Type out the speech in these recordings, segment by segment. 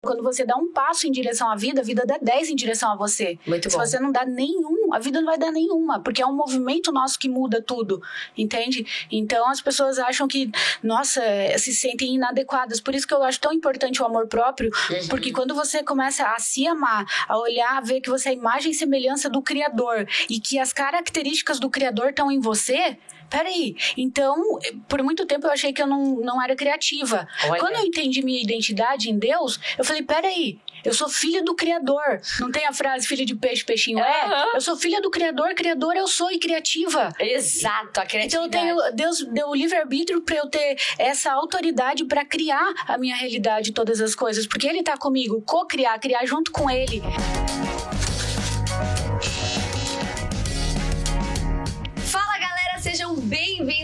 Quando você dá um passo em direção à vida, a vida dá 10 em direção a você. Muito Se bom. você não dá nenhum, a vida não vai dar nenhuma, porque é um movimento nosso que muda tudo, entende? Então as pessoas acham que, nossa, se sentem inadequadas. Por isso que eu acho tão importante o amor próprio, Uhum. porque quando você começa a se amar, a olhar, a ver que você é a imagem e semelhança do Criador e que as características do Criador estão em você. Peraí, então, por muito tempo eu achei que eu não, não era criativa. Olha. Quando eu entendi minha identidade em Deus, eu falei: peraí, eu sou filha do Criador. Não tem a frase filha de peixe, peixinho é? Aham. Eu sou filha do Criador, Criador eu sou e criativa. Exato, a Então eu criatividade. tenho, Deus deu o livre-arbítrio para eu ter essa autoridade para criar a minha realidade, todas as coisas, porque Ele tá comigo, co-criar, criar junto com Ele.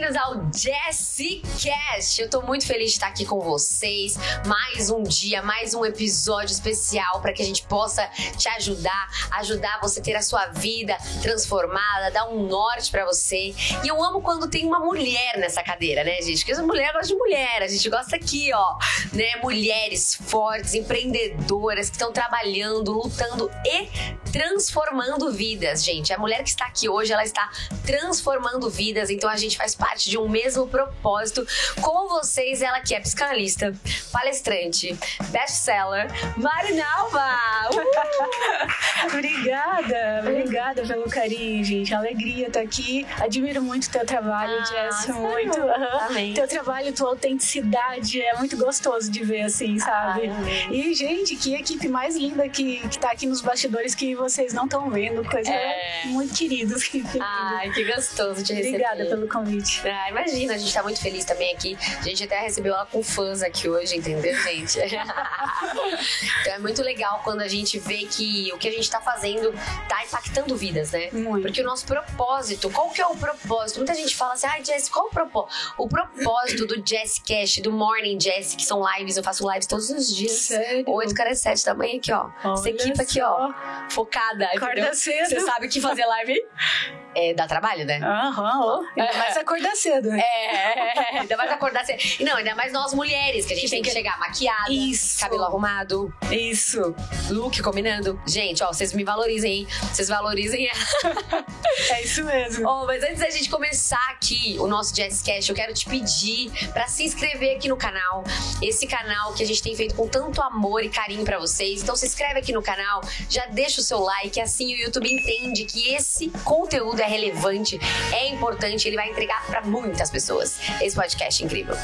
Bem-vindos ao Jessicast. Eu tô muito feliz de estar aqui com vocês. Mais um dia, mais um episódio especial para que a gente possa te ajudar, ajudar você a ter a sua vida transformada, dar um norte para você. E eu amo quando tem uma mulher nessa cadeira, né, gente? Porque as mulheres gostam de mulher, a gente gosta aqui, ó, né? Mulheres fortes, empreendedoras que estão trabalhando, lutando e transformando vidas, gente. A mulher que está aqui hoje, ela está transformando vidas, então a gente faz parte de um mesmo propósito com vocês. Ela que é psicanalista, palestrante, best-seller, Marinalva! Uh! Obrigada, obrigada pelo carinho, gente. Alegria estar aqui. Admiro muito o teu trabalho, Ah, Jess. Muito. Amém. Teu trabalho, tua autenticidade é muito gostoso de ver, assim, sabe? Amém. e, gente, que equipe mais linda que, que tá aqui nos bastidores que vocês não estão vendo. Coisa É. muito querida. Ai, que gostoso de receber. Obrigada pelo convite. Ah, imagina, a gente tá muito feliz também aqui. A gente até recebeu ela com fãs aqui hoje, entendeu, gente? então é muito legal quando a gente vê que o que a gente tá fazendo tá impactando vidas, né? Muito. Porque o nosso propósito, qual que é o propósito? Muita gente fala assim, ai, Jess, qual o propósito? O propósito do Jess Cash, do Morning Jess, que são lives, eu faço lives todos os dias. Sério? 8, cara, 7 da manhã aqui, ó. Essa Olha equipe aqui, ó, só. focada. Acorda entendeu? cedo. Você sabe que fazer live é, dá trabalho, né? Aham, ó. Ainda mais acordar cedo, né? É, ainda mais acordar cedo. Não, ainda mais nós mulheres, que a gente tem que chegar maquiada, Isso. cabelo arrumado, Isso. look combinando. Gente, ó, vocês me valorizem, hein? Vocês valorizem. É isso mesmo. Ó, mas antes da gente começar aqui o nosso Jazzcast, eu quero te pedir pra se inscrever aqui no canal. Esse canal que a gente tem feito com tanto amor e carinho pra vocês. Então se inscreve aqui no canal, já deixa o seu like, assim o YouTube entende que esse conteúdo é relevante, é importante, ele vai entregar pra muitas pessoas. Esse podcast é incrível,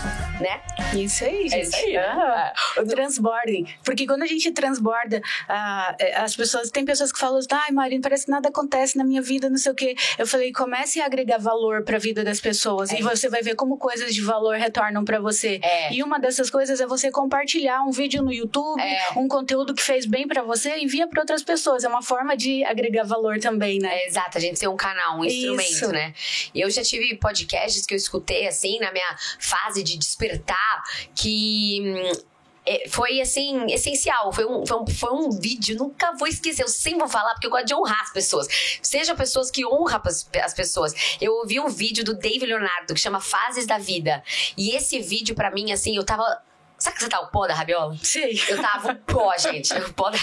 né? Isso aí, gente. É isso aí, né? Ah, o transbordem. Porque quando a gente transborda, ah, é, as pessoas. Tem pessoas que falam, ai, Marina, parece que nada acontece na minha vida, não sei o quê. Eu falei, comece a agregar valor pra vida das pessoas. É e você vai ver como coisas de valor retornam pra você. É. E uma dessas coisas é você compartilhar um vídeo no YouTube, É. um conteúdo que fez bem pra você, envia pra outras pessoas. É uma forma de agregar valor também, né? É, exato, a gente tem um canal, um instrumento, Isso. né? Eu já tive podcasts que eu escutei, assim, na minha fase de despertar, que. hum, é, foi assim, essencial. Foi um, foi, um, foi um vídeo, nunca vou esquecer. Eu sempre vou falar porque eu gosto de honrar as pessoas. Sejam pessoas que honram as, as pessoas. Eu ouvi um vídeo do Dave Leonardo que chama Fases da Vida. E esse vídeo, pra mim, assim, eu tava. Sabe que você tá o pó da rabiola? Sei. Eu tava o pó, gente. O pó da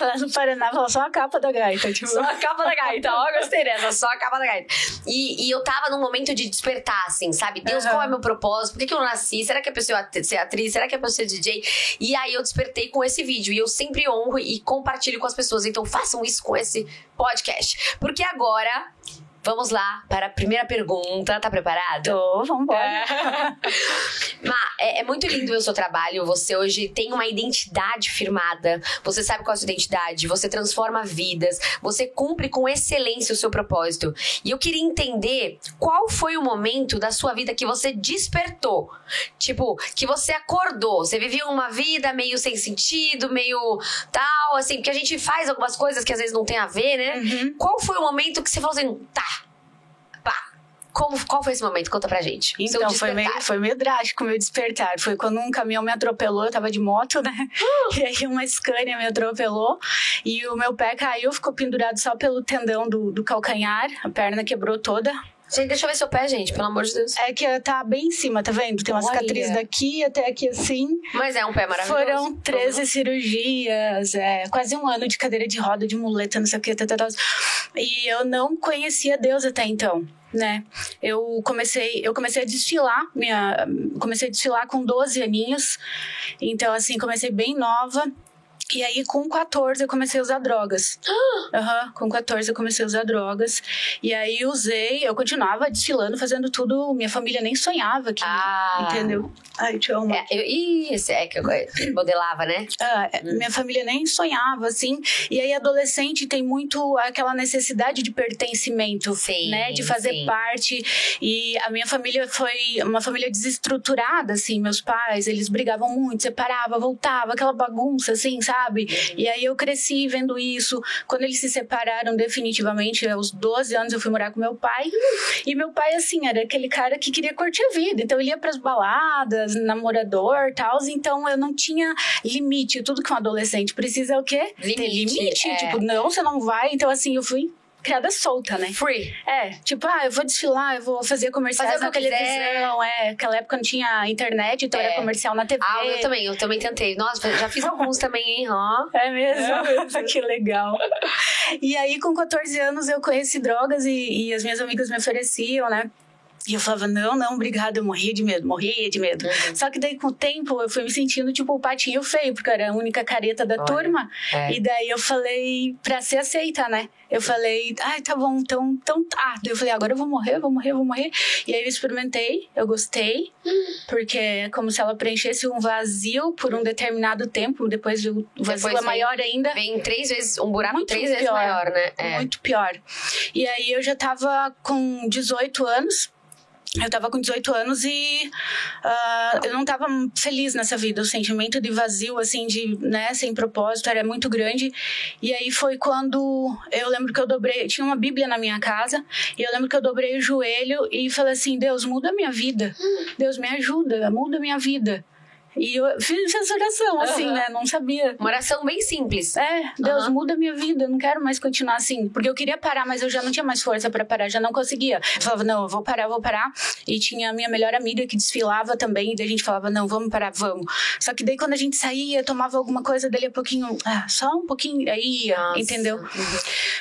Lá no Paraná, fala só a capa da gaita. Tipo, Só a capa da gaita. Ó, gostei dessa. Só a capa da gaita. E, e eu tava num momento de despertar, assim, sabe? Deus, Aham. qual é meu propósito? Por que, que eu nasci? Será que é pra eu ser at- ser atriz? Será que é pra eu ser DJ? E aí eu despertei com esse vídeo. E eu sempre honro e compartilho com as pessoas. Então façam isso com esse podcast. Porque agora... Vamos lá para a primeira pergunta. Tá preparado? Tô, vambora. Má, é, é muito lindo o seu trabalho. Você hoje tem uma identidade firmada. Você sabe qual é a sua identidade. Você transforma vidas. Você cumpre com excelência o seu propósito. E eu queria entender qual foi o momento da sua vida que você despertou. Tipo, que você acordou. Você vivia uma vida meio sem sentido, meio tal, assim, porque a gente faz algumas coisas que às vezes não tem a ver, né? Uhum. Qual foi o momento que você falou assim, tá. Como, qual foi esse momento? Conta pra gente. Então, foi meio, foi meio drástico o meu despertar. Foi quando um caminhão me atropelou, eu tava de moto, né? Uh! E aí uma Scania me atropelou e o meu pé caiu, ficou pendurado só pelo tendão do, do calcanhar, a perna quebrou toda. Gente, deixa eu ver seu pé, gente, pelo amor de Deus. É que tá bem em cima, tá vendo? Tem uma Olha. cicatriz daqui até aqui assim. Mas é um pé maravilhoso. Foram 13 cirurgias, é, quase um ano de cadeira de roda, de muleta, não sei o que, tá, tá, tá. e eu não conhecia Deus até então. Né? Eu comecei, eu comecei a desfilar, minha, comecei a desfilar com 12 aninhos. Então assim, comecei bem nova. E aí, com 14, eu comecei a usar drogas. Aham, com 14 eu comecei a usar drogas. E aí usei, eu continuava desfilando, fazendo tudo. Minha família nem sonhava que. Ah. Entendeu? Ai, te amo. É, eu, ih, esse é que eu modelava, né? Ah, é, minha família nem sonhava, assim. E aí, adolescente tem muito aquela necessidade de pertencimento, Sim, né? De fazer sim. parte. E a minha família foi uma família desestruturada, assim. Meus pais, eles brigavam muito, separava, voltava, aquela bagunça, assim, sabe? E aí eu cresci vendo isso. Quando eles se separaram definitivamente, aos 12 anos eu fui morar com meu pai. E meu pai, assim, era aquele cara que queria curtir a vida. Então ele ia pras baladas, namorador e tal. Então eu não tinha limite. Tudo que um adolescente precisa é o quê? Ter Limite, limite. é. Tipo, não, você não vai. Então, assim, eu fui criada solta, né? Free. É, tipo, ah, eu vou desfilar, eu vou fazer comerciais Fazer na televisão. É, aquela época não tinha internet, então É. era comercial na TV. Ah, eu também, eu também tentei. Nossa, já fiz alguns também, hein? Ó. É mesmo? que legal. E aí, com 14 anos, eu conheci drogas e, e as minhas amigas me ofereciam, né? E eu falava, não, não, obrigada, eu morria de medo, morria de medo. Uhum. Só que daí, com o tempo, eu fui me sentindo tipo o patinho feio, porque eu era a única careta da Olha, turma. é. E daí eu falei, pra ser aceita, né? Eu falei, ai, tá bom, então, então tá. Daí eu falei, agora eu vou morrer, vou morrer, vou morrer. E aí eu experimentei, eu gostei, porque é como se ela preenchesse um vazio por um determinado tempo, depois o vazio Depois é vem- maior ainda. Vem três vezes, um buraco Muito três vezes pior. maior, né? É. Muito pior. E aí eu já tava com 18 anos. Eu tava com 18 anos e ah, eu não tava feliz nessa vida. O sentimento de vazio, assim, de, né, sem propósito, era muito grande. E aí foi quando eu lembro que eu dobrei, tinha uma Bíblia na minha casa, e eu lembro que eu dobrei o joelho e falei assim: Deus, muda a minha vida. Deus, me ajuda, muda a minha vida. E eu fiz essa oração, assim, Aham. né? Não sabia. Uma oração bem simples. É, Deus Aham. muda a minha vida, eu não quero mais continuar assim. Porque eu queria parar, mas eu já não tinha mais força pra parar, já não conseguia. Eu falava, não, eu vou parar, eu vou parar. E tinha a minha melhor amiga que desfilava também, e daí a gente falava, não, vamos parar, vamos. Só que daí quando a gente saía, tomava alguma coisa, dali a pouquinho, ah, só um pouquinho, aí ia, Nossa. entendeu? Uhum.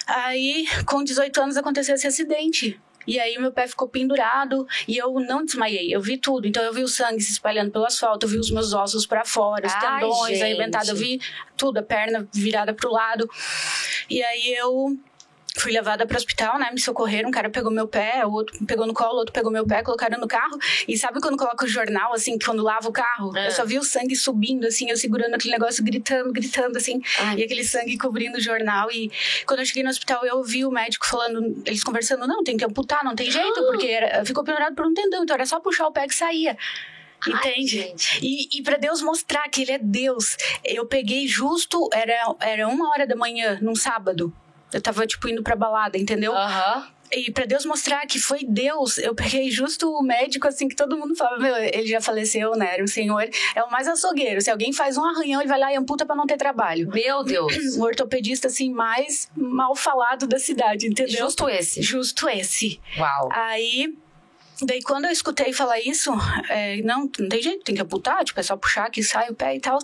Aí, com 18 anos, aconteceu esse acidente. E aí, meu pé ficou pendurado e eu não desmaiei. Eu vi tudo. Então, eu vi o sangue se espalhando pelo asfalto, eu vi os meus ossos pra fora, os Ai, tendões gente. arrebentados, eu vi tudo, a perna virada pro lado. E aí, eu fui levada para o hospital, né? Me socorreram, um cara pegou meu pé, o outro pegou no colo, o outro pegou meu pé, colocaram no carro. E sabe quando coloca o jornal, assim, quando lava o carro? É. Eu só vi o sangue subindo, assim, eu segurando aquele negócio, gritando, gritando, assim. Ai. E aquele sangue cobrindo o jornal. E quando eu cheguei no hospital, eu ouvi o médico falando, eles conversando, não, tem que amputar, não tem jeito, porque era- ficou pendurado por um tendão, então era só puxar o pé que saía. Ai, Entende? gente. E, e para Deus mostrar que Ele é Deus, eu peguei justo, era, era uma hora da manhã, num sábado. Eu tava, tipo, indo pra balada, entendeu? Aham. E pra Deus mostrar que foi Deus, eu peguei justo o médico, assim, que todo mundo falava, meu, ele já faleceu, né? Era um senhor, é o mais açougueiro. Se alguém faz um arranhão, ele vai lá e amputa pra não ter trabalho. Meu Deus. O ortopedista, assim, mais mal falado da cidade, entendeu? Justo esse. Justo esse. Uau. Aí, daí quando eu escutei falar isso, é, não, não tem jeito, tem que amputar, tipo, é só puxar que sai o pé e tal.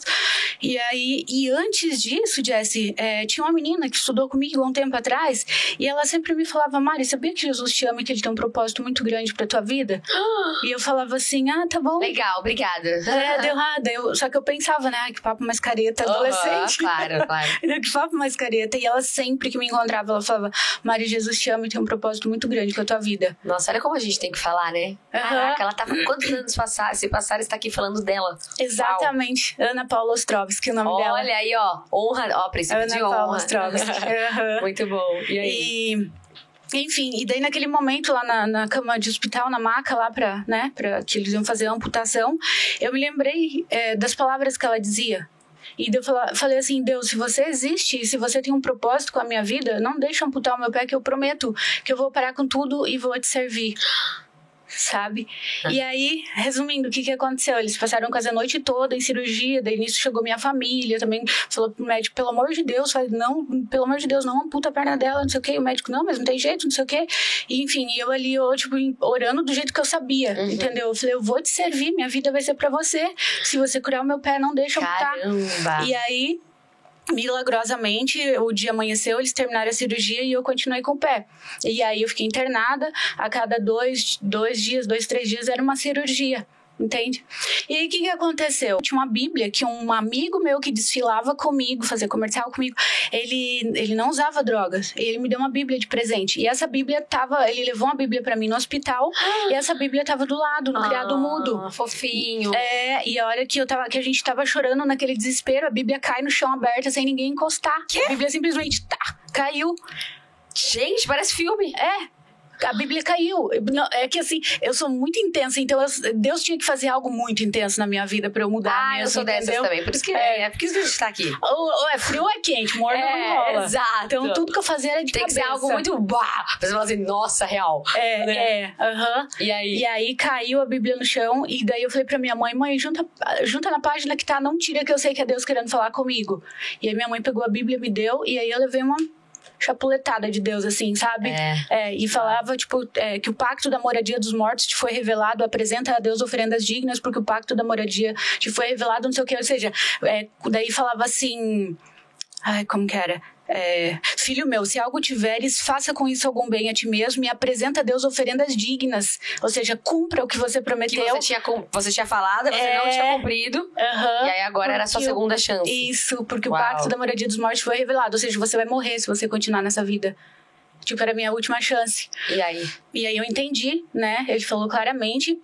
E aí, e antes disso, Jessie, é, tinha uma menina que estudou comigo há um tempo atrás, e ela sempre me falava, Mari, sabia que Jesus te ama e que ele tem um propósito muito grande pra tua vida? E eu falava assim, ah, tá bom. Legal, obrigada. É, deu nada. Eu, só que eu pensava, né, que papo mais careta, adolescente. Aham, claro, claro. Que papo mais careta. E ela sempre que me encontrava, ela falava, Mari, Jesus te ama e tem um propósito muito grande com a tua vida. Nossa, olha como a gente tem que falar, né? Caraca, ela tá com quantos anos passar? Se passar, está aqui falando dela. Exatamente. Ana Paula Ostrovski, o nome dela. Olha aí, ó. Honra, ó, princípio Ana de Paula honra. Ostrovski. Aham. Muito bom. E aí? E, enfim, e daí naquele momento lá na, na cama de hospital, na maca lá pra, né, pra que eles iam fazer a amputação, eu me lembrei é, das palavras que ela dizia. E eu falei assim, Deus, se você existe, se você tem um propósito com a minha vida, não deixa amputar o meu pé que eu prometo que eu vou parar com tudo e vou te servir. Sabe? E aí, resumindo, o que, que aconteceu? Eles passaram quase a noite toda em cirurgia, daí nisso chegou minha família também, falou pro médico, pelo amor de Deus, faz, não, pelo amor de Deus, não amputa a perna dela, não sei o quê. O médico, não, mas não tem jeito, não sei o quê. E, enfim, eu ali, eu, tipo, orando do jeito que eu sabia, uhum. entendeu? Eu falei, eu vou te servir, minha vida vai ser para você. Se você curar o meu pé, não deixa eu amputar. E aí, milagrosamente, o dia amanheceu, eles terminaram a cirurgia e eu continuei com o pé. E aí eu fiquei internada, a cada dois, dois dias, dois, três dias era uma cirurgia entende? E aí o que, que aconteceu? Tinha uma Bíblia que um amigo meu que desfilava comigo, fazia comercial comigo, ele, ele não usava drogas. E ele me deu uma Bíblia de presente. E essa Bíblia tava, ele levou uma Bíblia para mim no hospital e essa Bíblia tava do lado, no ah, criado mudo. Fofinho. É, e a hora que eu tava que a gente tava chorando naquele desespero, a Bíblia cai no chão aberta sem ninguém encostar. A Bíblia simplesmente tá, caiu. Gente, parece filme. É, a Bíblia caiu. É que assim, eu sou muito intensa, então eu, Deus tinha que fazer algo muito intenso na minha vida pra eu mudar ah, mesmo, eu sou entendeu? dessas também. Por isso que é, é por isso que a gente tá aqui. Ou, ou é frio ou é quente, morno é, não rola. Exato. Então tudo que eu fazia era de Tem cabeça. que ser algo muito bah, pra você falar assim, nossa, real. É, né? é, aham. Uh -huh. E aí? E aí caiu a Bíblia no chão, e daí eu falei pra minha mãe, mãe, junta, junta na página que tá, não tira que eu sei que é Deus querendo falar comigo. E aí minha mãe pegou a Bíblia, me deu, e aí eu levei uma chapuletada de Deus, assim, sabe? É. é e falava, tipo, é, que o pacto da moradia dos mortos te foi revelado, apresenta a Deus oferendas dignas, porque o pacto da moradia te foi revelado, não sei o que, ou seja, é, daí falava assim. Ai, como que era? É, filho meu, se algo tiveres, faça com isso algum bem a ti mesmo e apresenta a Deus oferendas dignas. Ou seja, cumpra o que você prometeu. Que você tinha, você tinha falado, você é... não tinha cumprido. Uhum, e aí agora era a sua segunda chance. Isso, porque Uau. o pacto da moradia dos mortos foi revelado. Ou seja, você vai morrer se você continuar nessa vida. Tipo, era a minha última chance. E aí? E aí eu entendi, né? Ele falou claramente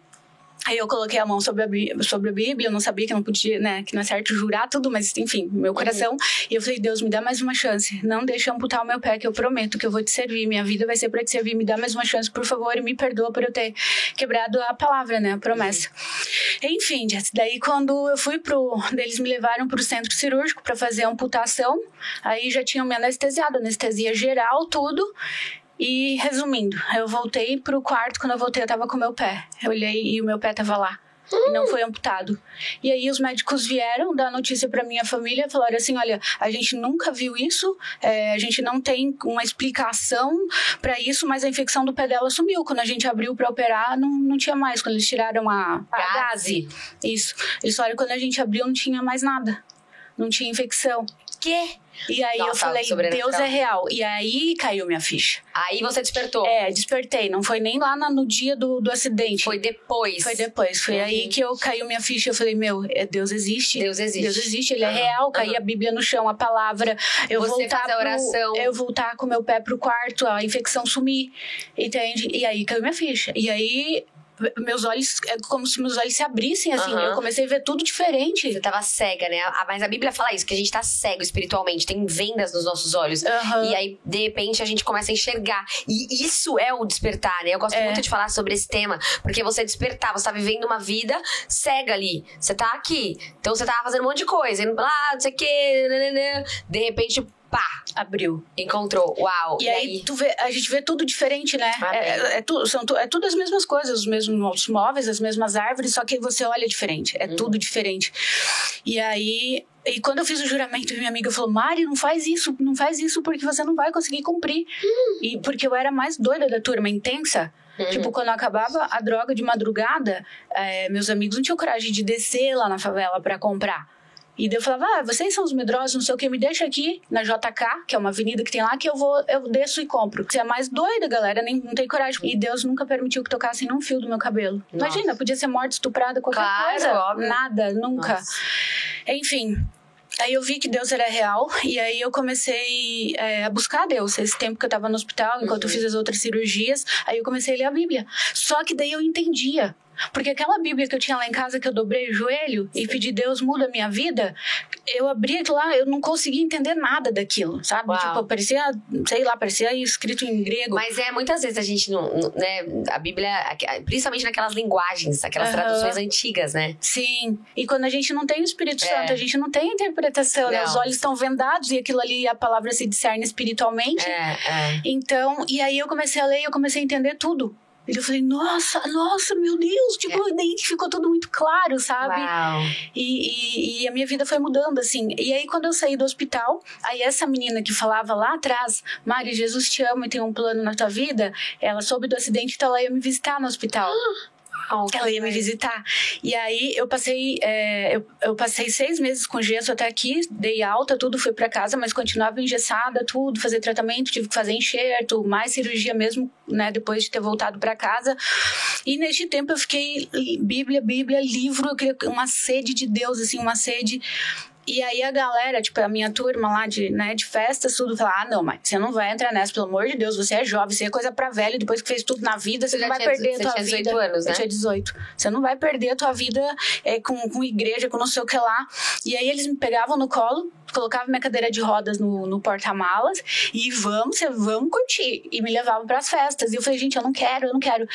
Aí eu coloquei a mão sobre a, Bíblia, sobre a Bíblia, eu não sabia que não podia, né, que não é certo jurar tudo, mas enfim, meu coração. Uhum. E eu falei, Deus, me dá mais uma chance. Não deixa amputar o meu pé, que eu prometo que eu vou te servir. Minha vida vai ser para te servir. Me dá mais uma chance, por favor, e me perdoa por eu ter quebrado a palavra, né, a promessa. Uhum. Enfim, daí quando eu fui pro. Eles me levaram pro centro cirúrgico para fazer a amputação. Aí já tinham me anestesiado, anestesia geral, tudo. E resumindo, eu voltei pro quarto, quando eu voltei eu tava com o meu pé. Eu olhei e o meu pé tava lá. E não foi amputado. E aí os médicos vieram dar notícia para minha família, falaram assim, olha, a gente nunca viu isso, é, a gente não tem uma explicação para isso, mas a infecção do pé dela sumiu. Quando a gente abriu para operar, não, não tinha mais. Quando eles tiraram a, a gase. Isso. Eles falaram quando a gente abriu não tinha mais nada. Não tinha infecção. Que? E aí Nossa, eu falei, Deus é real. E aí caiu minha ficha. Aí você despertou? É, despertei. Não foi nem lá no dia do, do acidente. Foi depois. Foi depois. Foi uhum. aí que eu caiu minha ficha. Eu falei, meu, é, Deus existe. Deus existe. Deus existe, ele é real. Cair a Bíblia no chão, a palavra. Eu você voltar a oração. Pro, eu voltar com meu pé pro quarto, a infecção sumir. Entende? E aí caiu minha ficha. E aí meus olhos, é como se meus olhos se abrissem, assim. Uhum. Eu comecei a ver tudo diferente. Você tava cega, né? Mas a Bíblia fala isso, que a gente tá cego espiritualmente, tem vendas nos nossos olhos. Uhum. E aí, de repente, a gente começa a enxergar. E isso é o despertar, né? Eu gosto é. muito de falar sobre esse tema, porque você despertar, você tá vivendo uma vida cega ali. Você tá aqui. Então você tava fazendo um monte de coisa, indo lá, não sei o quê, de repente pá, abriu. Encontrou. Uau. E, e aí, aí? Tu vê, a gente vê tudo diferente, né? É, é, é, tudo, são tu, é tudo as mesmas coisas, os mesmos móveis, as mesmas árvores, só que você olha diferente. É hum. tudo diferente. E aí, e quando eu fiz o juramento, minha amiga falou: Mari, não faz isso, não faz isso porque você não vai conseguir cumprir. Hum. E porque eu era mais doida da turma, intensa. Uhum. Tipo, quando acabava a droga de madrugada, é, meus amigos não tinham coragem de descer lá na favela para comprar. E daí eu falava, ah, vocês são os medrosos, não sei o que, me deixa aqui na JK, que é uma avenida que tem lá, que eu vou, eu desço e compro. Você é mais doida, galera, nem não tem coragem. E Deus nunca permitiu que tocassem num fio do meu cabelo. Nossa. Imagina, podia ser morta, estuprada, qualquer claro, coisa. Óbvio. Nada, nunca. Nossa. Enfim, Aí eu vi que Deus era real e aí eu comecei é, a buscar Deus. Esse tempo que eu tava no hospital, enquanto uhum. eu fiz as outras cirurgias, aí eu comecei a ler a Bíblia. Só que daí eu entendia porque aquela Bíblia que eu tinha lá em casa, que eu dobrei o joelho e pedi Deus muda a minha vida, eu abri aquilo lá, eu não conseguia entender nada daquilo, sabe? Uau. Tipo, parecia, sei lá, parecia escrito em grego. Mas é, muitas vezes a gente não, né, a Bíblia, principalmente naquelas linguagens, aquelas uhum. traduções antigas, né? Sim. E quando a gente não tem o Espírito é. Santo, a gente não tem interpretação, né? Os olhos estão vendados e aquilo ali, a palavra se discerne espiritualmente. É, é. Então, e aí eu comecei a ler e eu comecei a entender tudo eu falei, nossa, nossa, meu Deus, tipo, é. daí ficou tudo muito claro, sabe? E, e, e, a minha vida foi mudando, assim. E aí, quando eu saí do hospital, aí essa menina que falava lá atrás, Mari, Jesus te ama e tem um plano na tua vida, ela soube do acidente, então ela ia me visitar no hospital. Oh, ela ia me visitar. E aí eu passei, é, eu, eu, passei seis meses com gesso até aqui, dei alta, tudo, fui para casa, mas continuava engessada, tudo, fazer tratamento, tive que fazer enxerto, mais cirurgia mesmo, né, depois de ter voltado para casa. E neste tempo eu fiquei Bíblia, Bíblia, livro, eu queria uma sede de Deus, assim, uma sede e aí a galera, tipo, a minha turma lá de, né, de festas, tudo, fala: ah, não, mas você não vai entrar nessa, pelo amor de Deus, você é jovem, você é coisa pra velho, depois que fez tudo na vida, você, você não vai perder a tua tinha 18 vida. anos, né? Eu tinha 18. Você não vai perder a tua vida é, com, com igreja, com não sei o que lá. E aí eles me pegavam no colo, colocava minha cadeira de rodas no, no porta-malas e vamos, vamos curtir. E me levavam para as festas. E eu falei, gente, eu não quero, eu não quero.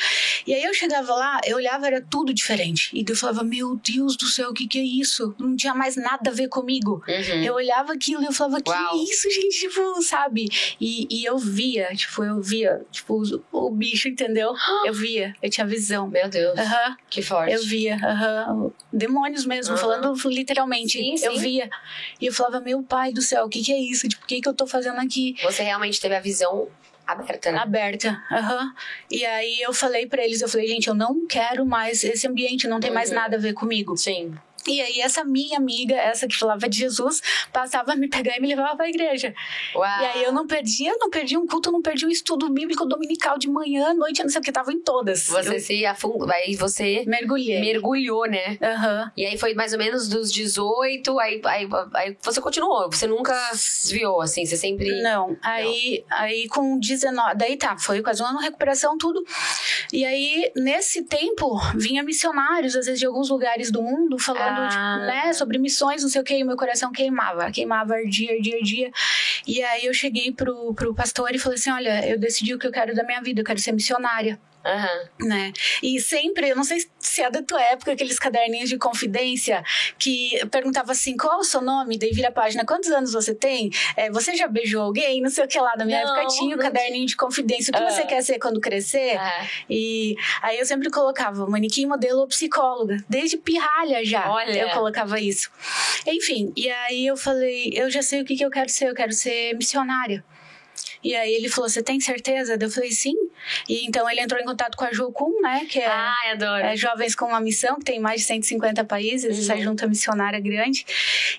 E aí eu chegava lá, eu olhava, era tudo diferente. E eu falava, meu Deus do céu, o que, que é isso? Não tinha mais nada a ver comigo. Uhum. Eu olhava aquilo e eu falava, que Uau. isso, gente? Tipo, sabe? E, e eu via, tipo, eu via, tipo, o, o bicho, entendeu? Eu via, eu tinha visão. Meu Deus. Uhum. Que forte. Eu via, uhum. demônios mesmo, falando literalmente. Sim, sim. Eu via. E eu falava, meu pai do céu, o que, que é isso? Tipo, o que, que eu tô fazendo aqui? Você realmente teve a visão aberta, né? Aberta, aham. Uhum. E aí eu falei para eles, eu falei, gente, eu não quero mais esse ambiente, não tem uhum. mais nada a ver comigo. Sim. E aí, essa minha amiga, essa que falava de Jesus, passava a me pegar e me levava pra igreja. Uau. E aí eu não perdia, não perdia um culto, não perdia um estudo bíblico dominical de manhã, noite, não sei o que, tava em todas. Você eu... se afundou, aí você Mergulhei. mergulhou, né? Uhum. E aí foi mais ou menos dos 18, aí, aí, aí você continuou, você nunca desviou, assim, você sempre. Não, aí, não. aí com 19, daí tá, foi quase um ano recuperação, tudo. E aí, nesse tempo, vinha missionários, às vezes de alguns lugares do mundo, falando falando, tipo, ah. né, sobre missões, não sei o que, e meu coração queimava, queimava, ardia, ardia, ardia. E aí eu cheguei pro, pro pastor e falei assim: olha, eu decidi o que eu quero da minha vida, eu quero ser missionária. Uhum. Né? E sempre, eu não sei se é da tua época, aqueles caderninhos de confidência que perguntava assim: qual é o seu nome? Daí vira a página, quantos anos você tem? É, você já beijou alguém? Não sei o que lá. Na minha não, época tinha o caderninho de confidência. O que você quer ser quando crescer? E aí eu sempre colocava manequim, modelo ou psicóloga. Desde pirralha já Olha. eu colocava isso. Enfim, e aí eu falei: eu já sei o que, que eu quero ser, eu quero ser missionária. E aí ele falou: Você tem certeza? Eu falei: Sim. E então ele entrou em contato com a Jocum, né? Que é, Ai, adoro. é Jovens com uma Missão, que tem mais de 150 países, uhum. essa junta missionária grande.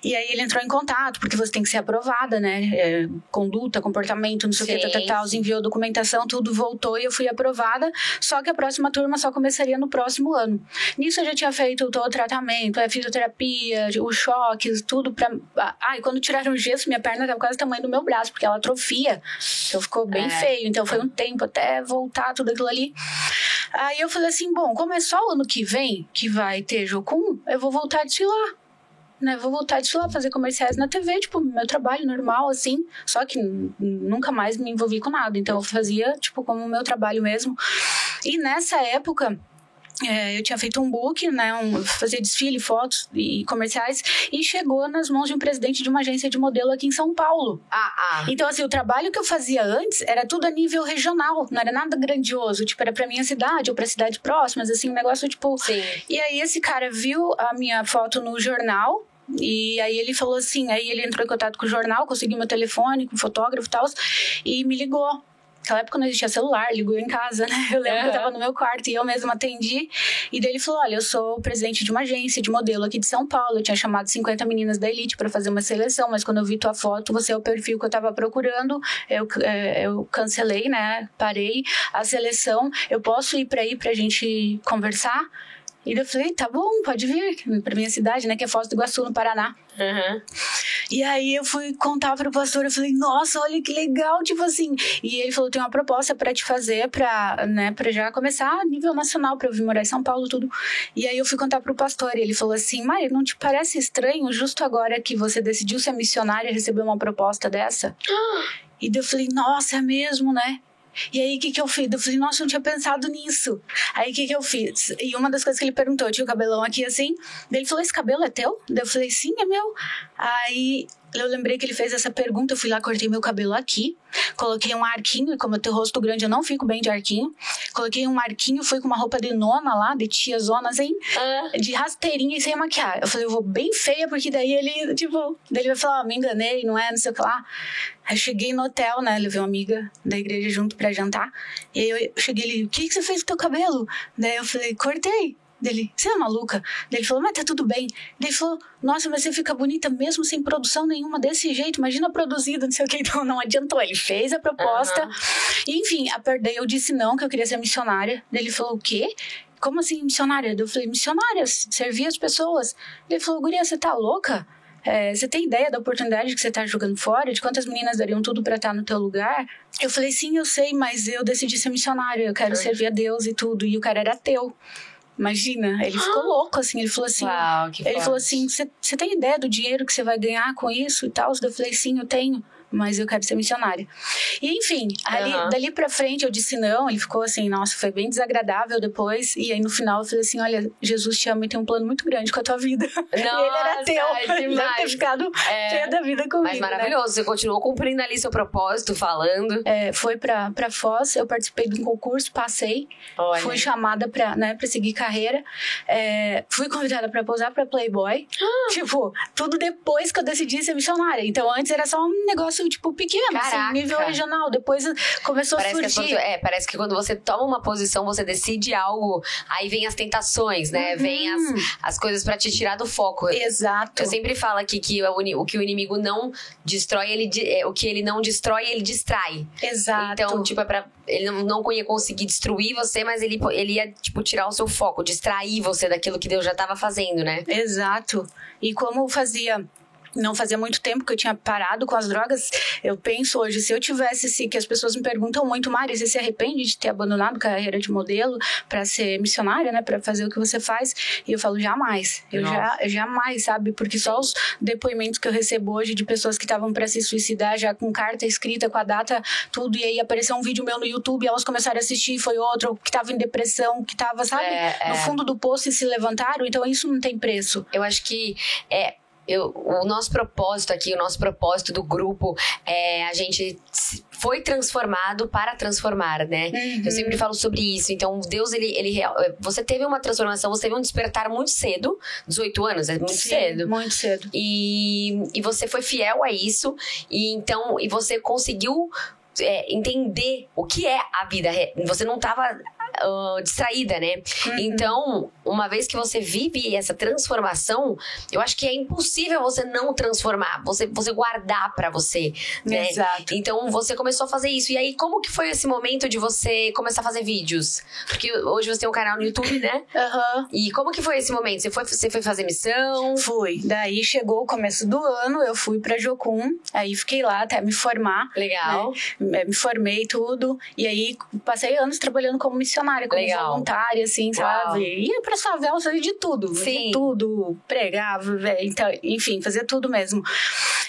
E aí ele entrou em contato, porque você tem que ser aprovada, né? É, conduta, comportamento, não sei o que, tal, tal, enviou documentação, tudo voltou e eu fui aprovada. Só que a próxima turma só começaria no próximo ano. Nisso eu já tinha feito todo o tratamento, a fisioterapia, o choque, tudo pra. Ah, e quando tiraram o gesso, minha perna tava quase o tamanho do meu braço, porque ela atrofia. Então ficou bem é. feio. Então foi um tempo até voltar tudo aquilo ali. Aí eu falei assim: bom, como é só o ano que vem que vai ter Jocum, eu vou voltar a desfilar. Né, vou voltar a desfilar, fazer comerciais na TV, tipo, meu trabalho normal, assim. Só que nunca mais me envolvi com nada. Então eu fazia, tipo, como meu trabalho mesmo. E nessa época, é, eu tinha feito um book, né, um, fazer desfile, fotos e comerciais, e chegou nas mãos de um presidente de uma agência de modelo aqui em São Paulo. Ah, ah. Então, assim, o trabalho que eu fazia antes era tudo a nível regional, não era nada grandioso, tipo, era pra minha cidade ou pra cidades próximas, assim, um negócio tipo. Sim. E aí esse cara viu a minha foto no jornal, e aí ele falou assim, aí ele entrou em contato com o jornal, conseguiu meu telefone, com o fotógrafo e tal, e me ligou. Naquela época não existia celular, ligou em casa, né? Eu lembro uhum. que eu tava no meu quarto e eu mesma atendi. E daí ele falou: Olha, eu sou o presidente de uma agência de modelo aqui de São Paulo. Eu tinha chamado 50 meninas da Elite para fazer uma seleção, mas quando eu vi tua foto, você é o perfil que eu tava procurando. Eu, é, eu cancelei, né? Parei a seleção. Eu posso ir para aí pra gente conversar? E eu falei, tá bom, pode vir pra minha cidade, né? Que é Foz do Iguaçu, no Paraná. Uhum. E aí eu fui contar pro pastor, eu falei, nossa, olha que legal, tipo assim. E ele falou, tem uma proposta para te fazer, pra, né, pra já começar a nível nacional, pra eu vir morar em São Paulo, tudo. E aí eu fui contar pro pastor, e ele falou assim, Mari, não te parece estranho, justo agora que você decidiu ser missionária, receber uma proposta dessa? E eu falei, nossa, é mesmo, né? E aí, o que, que eu fiz? Eu falei, nossa, eu não tinha pensado nisso. Aí, o que, que eu fiz? E uma das coisas que ele perguntou, eu tinha o cabelão aqui assim. Daí ele falou, esse cabelo é teu? Daí eu falei, sim, é meu. Aí, eu lembrei que ele fez essa pergunta, eu fui lá, cortei meu cabelo aqui, coloquei um arquinho, e como eu tenho rosto grande, eu não fico bem de arquinho. Coloquei um arquinho, fui com uma roupa de nona lá, de tia zona, assim, Ah. de rasteirinha e sem maquiar. Eu falei, eu vou bem feia, porque daí ele, tipo, daí ele vai falar, ah, me enganei, não é, não sei o que lá. Aí eu cheguei no hotel, né, levei uma amiga da igreja junto pra jantar. E aí eu cheguei ali, o que, que você fez com teu cabelo? Daí eu falei, cortei. Dele, você é maluca? Ele falou, mas tá tudo bem. Ele falou, nossa, mas você fica bonita mesmo sem produção nenhuma desse jeito. Imagina produzida, não sei o que. Então não adiantou. Ele fez a proposta. Aham. E, enfim, a, daí eu disse não, que eu queria ser missionária. Ele falou, o quê? Como assim missionária? Eu falei, missionária, servir as pessoas. Ele falou, guria, você tá louca? É, você tem ideia da oportunidade que você tá jogando fora? De quantas meninas dariam tudo pra estar no teu lugar? Eu falei, sim, eu sei, mas eu decidi ser missionária. Eu quero Uhum. servir a Deus e tudo. E o cara era ateu. Imagina, ele ficou louco, assim. Ele falou assim, Uau, ele forte. falou assim: você tem ideia do dinheiro que você vai ganhar com isso e tal? Eu falei: sim, eu tenho. Mas eu quero ser missionária. E enfim, ali, Aham. dali pra frente eu disse não. Ele ficou assim, nossa, foi bem desagradável depois. E aí no final eu falei assim: olha, Jesus te ama e tem um plano muito grande com a tua vida. e ele era teu. Ele deve ter ficado É. da vida comigo. Mas né? maravilhoso, você continuou cumprindo ali seu propósito, falando. É, foi pra, pra Foz, eu participei de um concurso, passei. Olha. Fui chamada pra, né, pra seguir carreira. É, fui convidada pra posar pra Playboy. Ah! Tipo, tudo depois que eu decidi ser missionária. Então, antes era só um negócio, tipo, pequeno, Caraca. assim, nível regional. Depois começou Parece a que, surgir. quando, é, parece que quando você toma uma posição, você decide algo, aí vem as tentações, né? Vem as, Uhum. as coisas pra te tirar do foco. Exato. Eu sempre falo aqui que o, o que o inimigo não destrói, ele é, o que ele não destrói, ele distrai. Exato. Então, tipo, é pra. Ele não, não ia conseguir destruir você, mas ele, ele ia, tipo, tirar o seu foco, distrair você daquilo que Deus já tava fazendo, né? Exato. E como fazia. Não fazia muito tempo que eu tinha parado com as drogas. Eu penso hoje, se eu tivesse, se que as pessoas me perguntam muito, Mari, você se arrepende de ter abandonado a carreira de modelo para ser missionária, né, para fazer o que você faz? E eu falo jamais. Eu já, jamais, sabe? Porque só os depoimentos que eu recebo hoje de pessoas que estavam para se suicidar já com carta escrita, com a data, tudo e aí apareceu um vídeo meu no YouTube, e elas começaram a assistir, foi outro que tava em depressão, que tava, sabe, É, é. no fundo do poço e se levantaram. Então isso não tem preço. Eu acho que é. Eu, o nosso propósito aqui, o nosso propósito do grupo é a gente foi transformado para transformar, né? Uhum. Eu sempre falo sobre isso. Então, Deus, ele, ele real- você teve uma transformação, você teve um despertar muito cedo, 18 anos, é muito Sim, cedo. Muito cedo. E, e você foi fiel a isso, e então e você conseguiu é, entender o que é a vida. Você não estava distraída, né? Uhum. Então, uma vez que você vive essa transformação, eu acho que é impossível você não transformar, você, você guardar pra você, né? Exato. Então você começou a fazer isso. E aí, como que foi esse momento de você começar a fazer vídeos? Porque hoje você tem um canal no YouTube, né? Aham. E como que foi esse momento? Você foi, você foi fazer missão? Fui. Daí chegou o começo do ano, eu fui pra Jocum, aí fiquei lá até me formar. Legal. né? Me formei tudo. E aí passei anos trabalhando como missionária, como Legal. voluntária, assim, Uau. sabe? Ia pra favelas, fazia de tudo. Sim. tudo, pregava, então, enfim, fazia tudo mesmo.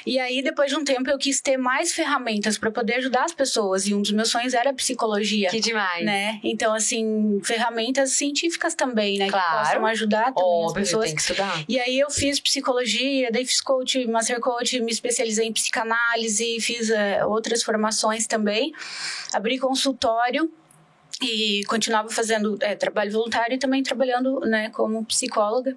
E aí, depois de um tempo, eu quis ter mais ferramentas pra poder ajudar as pessoas. E um dos meus sonhos era a psicologia. Que demais. Né? Então, assim, ferramentas científicas também, né? Claro. Que possam ajudar também as Óbvio, pessoas. tem que estudar. E aí eu fiz psicologia, daí fiz coach, master coach, me especializei em psicanálise, fiz eh, outras formações também, abri consultório e continuava fazendo eh, trabalho voluntário e também trabalhando, né, como psicóloga.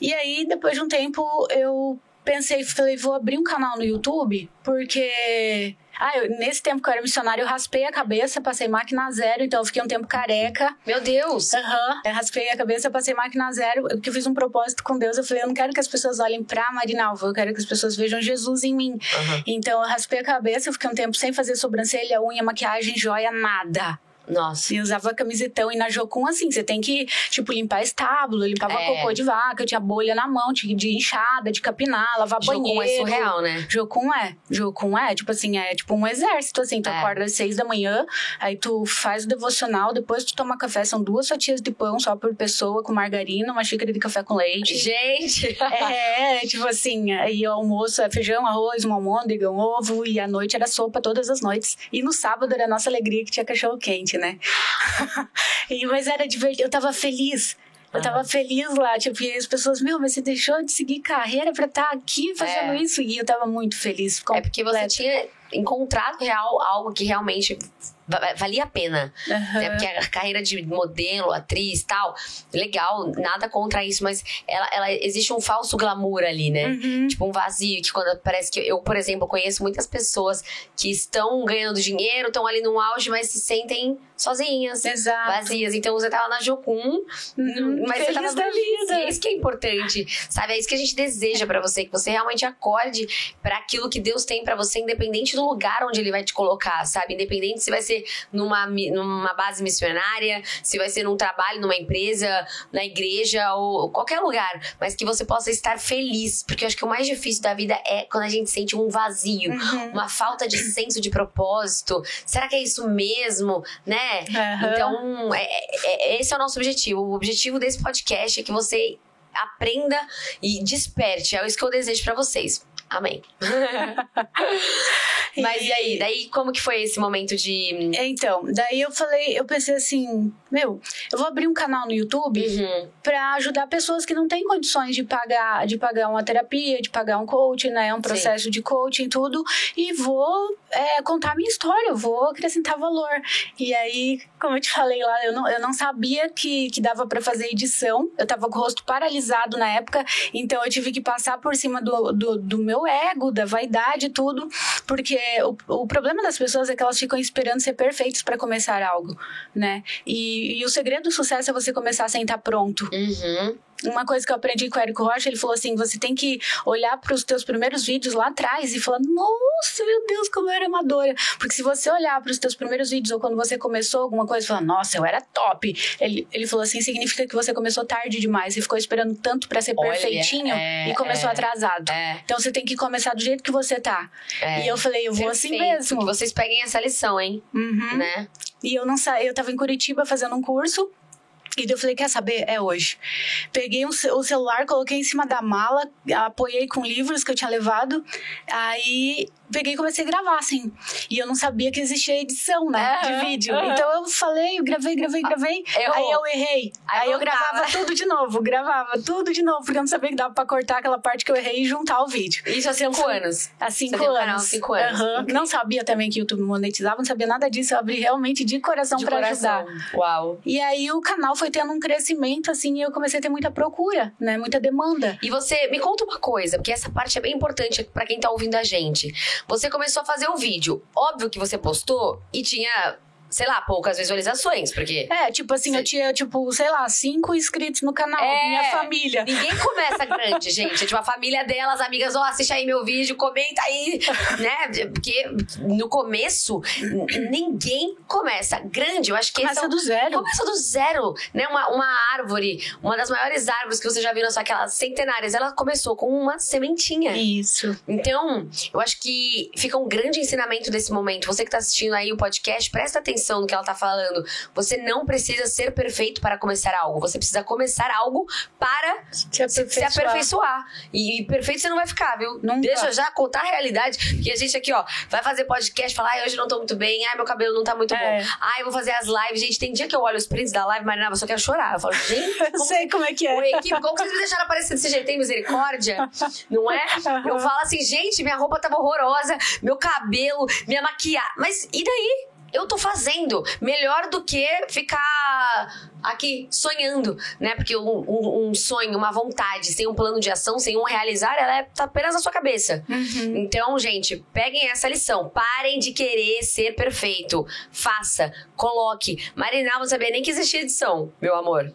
E aí depois de um tempo eu pensei, falei, vou abrir um canal no YouTube, porque ah, eu- nesse tempo que eu era missionária, eu raspei a cabeça, passei máquina zero, então eu fiquei um tempo careca. Meu Deus! Aham. Eu raspei a cabeça, passei máquina zero, porque eu fiz um propósito com Deus. Eu falei, eu não quero que as pessoas olhem pra Marinalva, eu quero que as pessoas vejam Jesus em mim. Aham. Então eu raspei a cabeça, eu fiquei um tempo sem fazer sobrancelha, unha, maquiagem, joia, nada. Nossa. E usava camisetão e na Jocum, assim, você tem que, tipo, limpar estábulo, limpava É. cocô de vaca, tinha bolha na mão, tinha de inchada, de capinar, lavar Jocum banheiro. é surreal, né? Jocum é. Jocum é, tipo assim, é tipo um exército, assim. Tu É. acorda às seis da manhã, aí tu faz o devocional, depois tu toma café, são duas fatias de pão só por pessoa, com margarina, uma xícara de café com leite. Gente! É, tipo assim, aí o almoço é feijão, arroz, uma almôndega, um ovo, e à noite era sopa todas as noites. E no sábado era a nossa alegria que tinha cachorro quente, né? e, mas era divertido, eu tava feliz. Eu tava feliz lá, tipo, e as pessoas, meu, mas você deixou de seguir carreira pra estar tá aqui fazendo É. isso? E eu tava muito feliz. É porque você tinha encontrado real algo que realmente va- valia a pena. Aham. né? Porque a carreira de modelo, atriz tal, legal, nada contra isso, mas ela, ela existe um falso glamour ali, né? Uhum. Tipo, um vazio que quando parece que eu, por exemplo, conheço muitas pessoas que estão ganhando dinheiro, estão ali no auge, mas se sentem sozinhas. Exato. Vazias. Então você tava na Jocum, Uhum. mas você Feliz tava da vida. É isso que é importante, sabe? É isso que a gente deseja pra você, que você realmente acorde pra aquilo que Deus tem pra você, independente do lugar onde Ele vai te colocar, sabe? Independente se vai ser numa, numa base missionária, se vai ser num trabalho, numa empresa, na igreja ou qualquer lugar, mas que você possa estar feliz, porque eu acho que o mais difícil da vida é quando a gente sente um vazio, Uhum. uma falta de senso de propósito. Será que é isso mesmo, né? Aham. Então, é- é- é- esse é o nosso objetivo. O objetivo desse podcast é que você aprenda e desperte. É isso que eu desejo pra vocês. Amém. Mas e aí? Daí, como que foi esse momento de. Então, daí eu falei, eu pensei assim, meu, eu vou abrir um canal no YouTube Uhum. pra ajudar pessoas que não têm condições de pagar, de pagar uma terapia, de pagar um coaching, né, um processo de coaching e tudo, e vou é, contar minha história, eu vou acrescentar valor. E aí, como eu te falei lá, eu não, eu não sabia que, que dava pra fazer edição, eu tava com o rosto paralisado na época, então eu tive que passar por cima do, do, do meu ego, da vaidade tudo, porque o, o problema das pessoas é que elas ficam esperando ser perfeitas pra começar algo, né? E, e o segredo do sucesso é você começar sem estar pronto. Uhum. Uma coisa que eu aprendi com o Érico Rocha, ele falou assim: você tem que olhar para os teus primeiros vídeos lá atrás e falar, nossa, meu Deus, como eu era amadora. Porque se você olhar para os teus primeiros vídeos ou quando você começou alguma coisa e falar, nossa, eu era top. Ele, ele falou assim: significa que você começou tarde demais e ficou esperando tanto para ser Olha, perfeitinho é, e começou é. atrasado. É, Então você tem que começar do jeito que você tá. é. E eu falei, eu vou assim mesmo. Que vocês peguem essa lição, hein? Uhum. Né? E eu não saí, eu tava em Curitiba fazendo um curso. E daí eu falei, quer saber? É hoje. Peguei um o celular, coloquei em cima da mala, apoiei com livros que eu tinha levado. Aí peguei e comecei a gravar, assim. E eu não sabia que existia edição, né? Aham, de vídeo. aham. Então eu falei, eu gravei, gravei, gravei. Errou. Aí eu errei. Aí Aí, eu gravava tudo de novo, gravava tudo de novo, porque eu não sabia que dava pra cortar aquela parte que eu errei e juntar o vídeo. Isso há cinco anos. Há cinco um anos. canal cinco anos. Aham. Incrível. Não sabia também que o YouTube monetizava, não sabia nada disso. Eu abri realmente de coração De pra coração. ajudar. Uau. E aí o canal foi tendo um crescimento, assim, e eu comecei a ter muita procura, né? Muita demanda. E você, me conta uma coisa, porque essa parte é bem importante pra quem tá ouvindo a gente. Você começou a fazer o vídeo. Óbvio que você postou e tinha, sei lá, poucas visualizações, porque É, tipo assim, eu tinha, tipo, sei lá, cinco inscritos no canal, É. minha família. Ninguém começa grande, gente. Tipo, a família dela, as amigas, ó, assiste aí meu vídeo, comenta aí, né? Porque no começo, ninguém começa grande. Eu acho que esse Começa é o- do zero. Começa do zero, né? Uma, uma árvore, uma das maiores árvores que você já viu na sua aquelas centenárias, ela começou com uma sementinha. Isso. Então, eu acho que fica um grande ensinamento desse momento. Você que tá assistindo aí o podcast, presta atenção no que ela tá falando. Você não precisa ser perfeito para começar algo. Você precisa começar algo para Se se, se aperfeiçoar. E perfeito você não vai ficar, viu? Nunca. Deixa eu já contar a realidade. Que a gente aqui, ó, vai fazer podcast, falar, ai, hoje não tô muito bem, ai, meu cabelo não tá muito É. bom. Ai, eu vou fazer as lives. Gente, tem dia que eu olho os prints da live, Marina, eu só quero chorar. Eu falo, gente, Eu sei como é que é. equipe, como vocês me deixaram aparecer desse jeito? Tem misericórdia? Não é? Eu falo assim, gente, minha roupa tava horrorosa, meu cabelo, minha maquiagem. Mas e daí? Eu tô fazendo melhor do que ficar aqui sonhando, né? Porque um, um- um sonho, uma vontade, sem um plano de ação, sem um realizar, ela é, tá apenas na sua cabeça. Uhum. Então, gente, peguem essa lição. Parem de querer ser perfeito. Faça, coloque. Marina não sabia nem que existia edição, meu amor.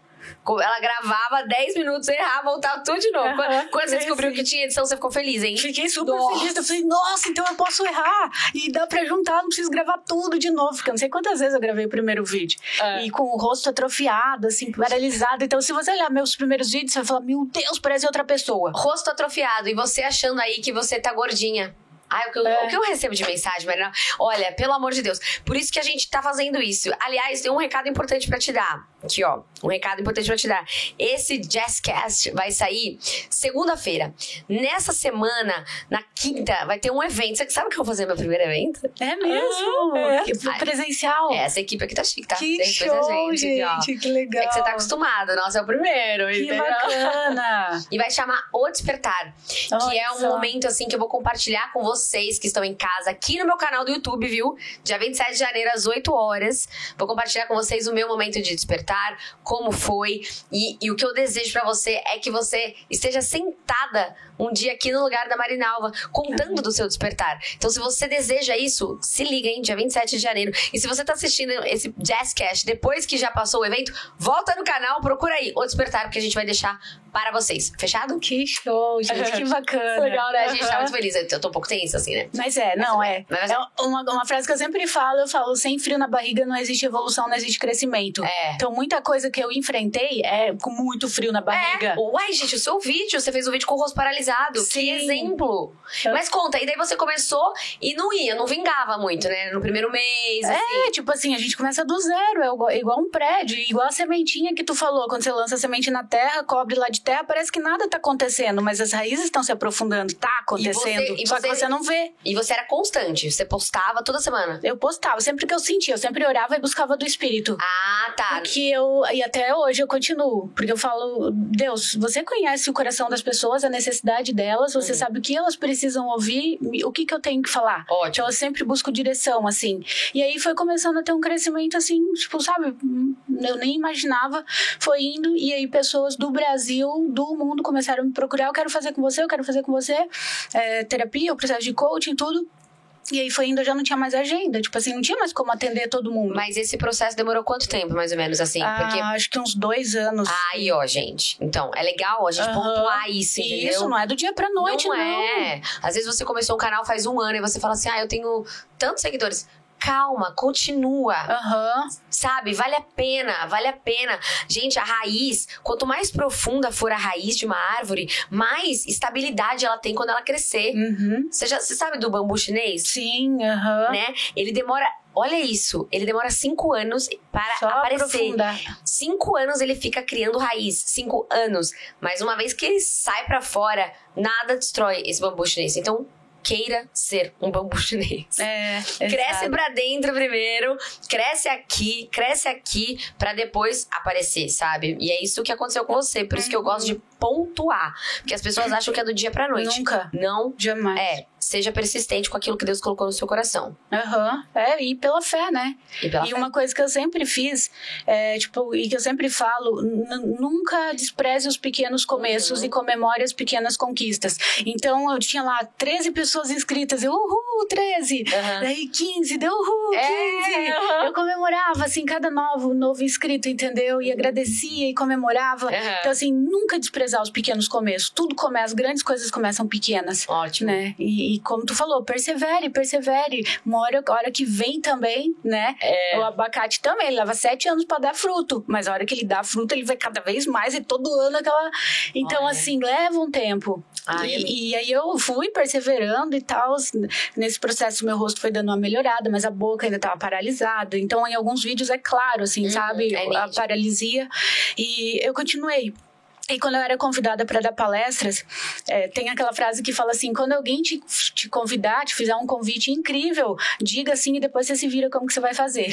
Ela gravava 10 minutos, errava, voltava tudo de novo. Aham, Quando, quando você é descobriu que tinha edição, você ficou feliz, hein? Fiquei super Nossa. feliz. Eu falei, nossa, então eu posso errar. E dá pra juntar, não preciso gravar tudo de novo. Porque eu não sei quantas vezes eu gravei o primeiro vídeo. É. E com o rosto atrofiado, assim, paralisado. Então, se você olhar meus primeiros vídeos, você vai falar, meu Deus, parece outra pessoa. Rosto atrofiado e você achando aí que você tá gordinha. Ai, o que, eu, É. o que eu recebo de mensagem, Marina? Olha, pelo amor de Deus. Por isso que a gente tá fazendo isso. Aliás, tem um recado importante pra te dar. Aqui, ó, um recado importante pra te dar. Esse Jazzcast vai sair segunda-feira. Nessa semana, na quinta, vai ter um evento. Você sabe que eu vou fazer meu primeiro evento? É mesmo? é. Que presencial. É, essa equipe aqui tá chique, tá? Que Tem show, gente, ó. que legal. É que você tá acostumado, nossa, é o primeiro, Que entendeu? bacana. E vai chamar O Despertar, que Olha é um momento assim que eu vou compartilhar com vocês que estão em casa aqui no meu canal do YouTube, viu? Dia 27 de janeiro às 8 horas. Vou compartilhar com vocês o meu momento de despertar, como foi. E, e o que eu desejo pra você é que você esteja sentada um dia aqui no lugar da Marinalva, contando do seu despertar. Então, se você deseja isso, se liga, hein? Dia 27 de janeiro. E se você tá assistindo esse Jazzcast depois que já passou o evento, volta no canal, procura aí o despertar, porque a gente vai deixar para vocês. Fechado? Que show, gente, que bacana. Legal, né? A gente tá muito feliz. Eu tô um pouco tensa, assim, né? Mas é, não é. Mas- É uma, uma frase que eu sempre falo, eu falo, sem frio na barriga não existe evolução, não existe crescimento. É. Então, muita coisa que eu enfrentei é com muito frio na barriga. É. Uai, gente, o seu vídeo, você fez um vídeo com o rosto paralisado. Que Sim. exemplo. Mas conta, e daí você começou e não ia, não vingava muito, né? No primeiro mês, assim. É, tipo assim, a gente começa do zero, é igual, igual um prédio, igual a sementinha que tu falou. Quando você lança a semente na terra, cobre lá de terra, parece que nada tá acontecendo, mas as raízes estão se aprofundando, tá acontecendo. e só que você- você não vê. E você era constante, você postava toda semana. Eu postava, sempre que eu sentia, eu sempre orava e buscava do espírito. Ah, tá. Porque eu, e até hoje eu continuo, porque eu falo, Deus, você conhece o coração das pessoas, a necessidade delas, você Uhum. sabe o que elas precisam ouvir, o que que eu tenho que falar. Ótimo. Então eu sempre busco direção, assim. E aí foi começando a ter um crescimento, assim, tipo, sabe? Eu nem imaginava. Foi indo, e aí pessoas do Brasil, do mundo, começaram a me procurar. Eu quero fazer com você, eu quero fazer com você. É, terapia, o processo de coaching, tudo. E aí foi indo, eu já não tinha mais agenda. Tipo assim, não tinha mais como atender todo mundo. Mas esse processo demorou quanto tempo, mais ou menos, assim? Ah, Porque. acho que uns dois anos. Aí, ó, gente. Então, é legal a gente Aham. pontuar isso, entendeu? Isso, não é do dia pra noite, não. não é. Às vezes você começou um canal faz um ano e você fala assim: ah, eu tenho tantos seguidores. Calma, continua. Aham. Sabe? Vale a pena, vale a pena. Gente, a raiz, quanto mais profunda for a raiz de uma árvore, mais estabilidade ela tem quando ela crescer. Uhum. Você já você sabe do bambu chinês? Sim, aham. Né? Ele demora. Olha isso, ele demora cinco anos para Só aparecer. aprofundar. Cinco anos ele fica criando raiz. Cinco anos. Mas uma vez que ele sai pra fora, nada destrói esse bambu chinês. Então, queira ser um bambu chinês. É, Cresce pra dentro primeiro, cresce aqui, cresce aqui, pra depois aparecer, sabe? E é isso que aconteceu com você. Por isso que eu gosto de pontuar. Porque as pessoas acham que é do dia pra noite. Nunca. Não Jamais. é. Seja persistente com aquilo que Deus colocou no seu coração. Aham. É, e pela fé, né? E pela E fé. uma coisa que eu sempre fiz, é, tipo, e que eu sempre falo, nunca despreze os pequenos começos Uhum. e comemore as pequenas conquistas. Então, eu tinha lá 13 pessoas inscritas, eu, uhul, 13. Aham. Daí 15, deu uhul, 15. É, aham. Eu comemorava, assim, cada novo, novo inscrito, entendeu? E agradecia e comemorava. Então, assim, nunca desprezar os pequenos começos. Tudo começa, as grandes coisas começam pequenas. Ótimo. Né? E, e como tu falou, persevere, persevere. Uma hora, hora que vem também, né? É. O abacate também, ele leva sete anos pra dar fruto. Mas a hora que ele dá fruto, ele vai cada vez mais, e todo ano aquela. Então, Olha. assim, leva um tempo. Ai, e, amiga. e aí eu fui perseverando e tal. Nesse processo, meu rosto foi dando uma melhorada, mas a boca ainda tava paralisada. Então, em alguns vídeos é claro, assim, Uhum, sabe? é a paralisia. E eu continuei. E quando eu era convidada para dar palestras, é, tem aquela frase que fala assim: quando alguém te, te convidar, te fizer um convite incrível, diga assim e depois você se vira como que você vai fazer.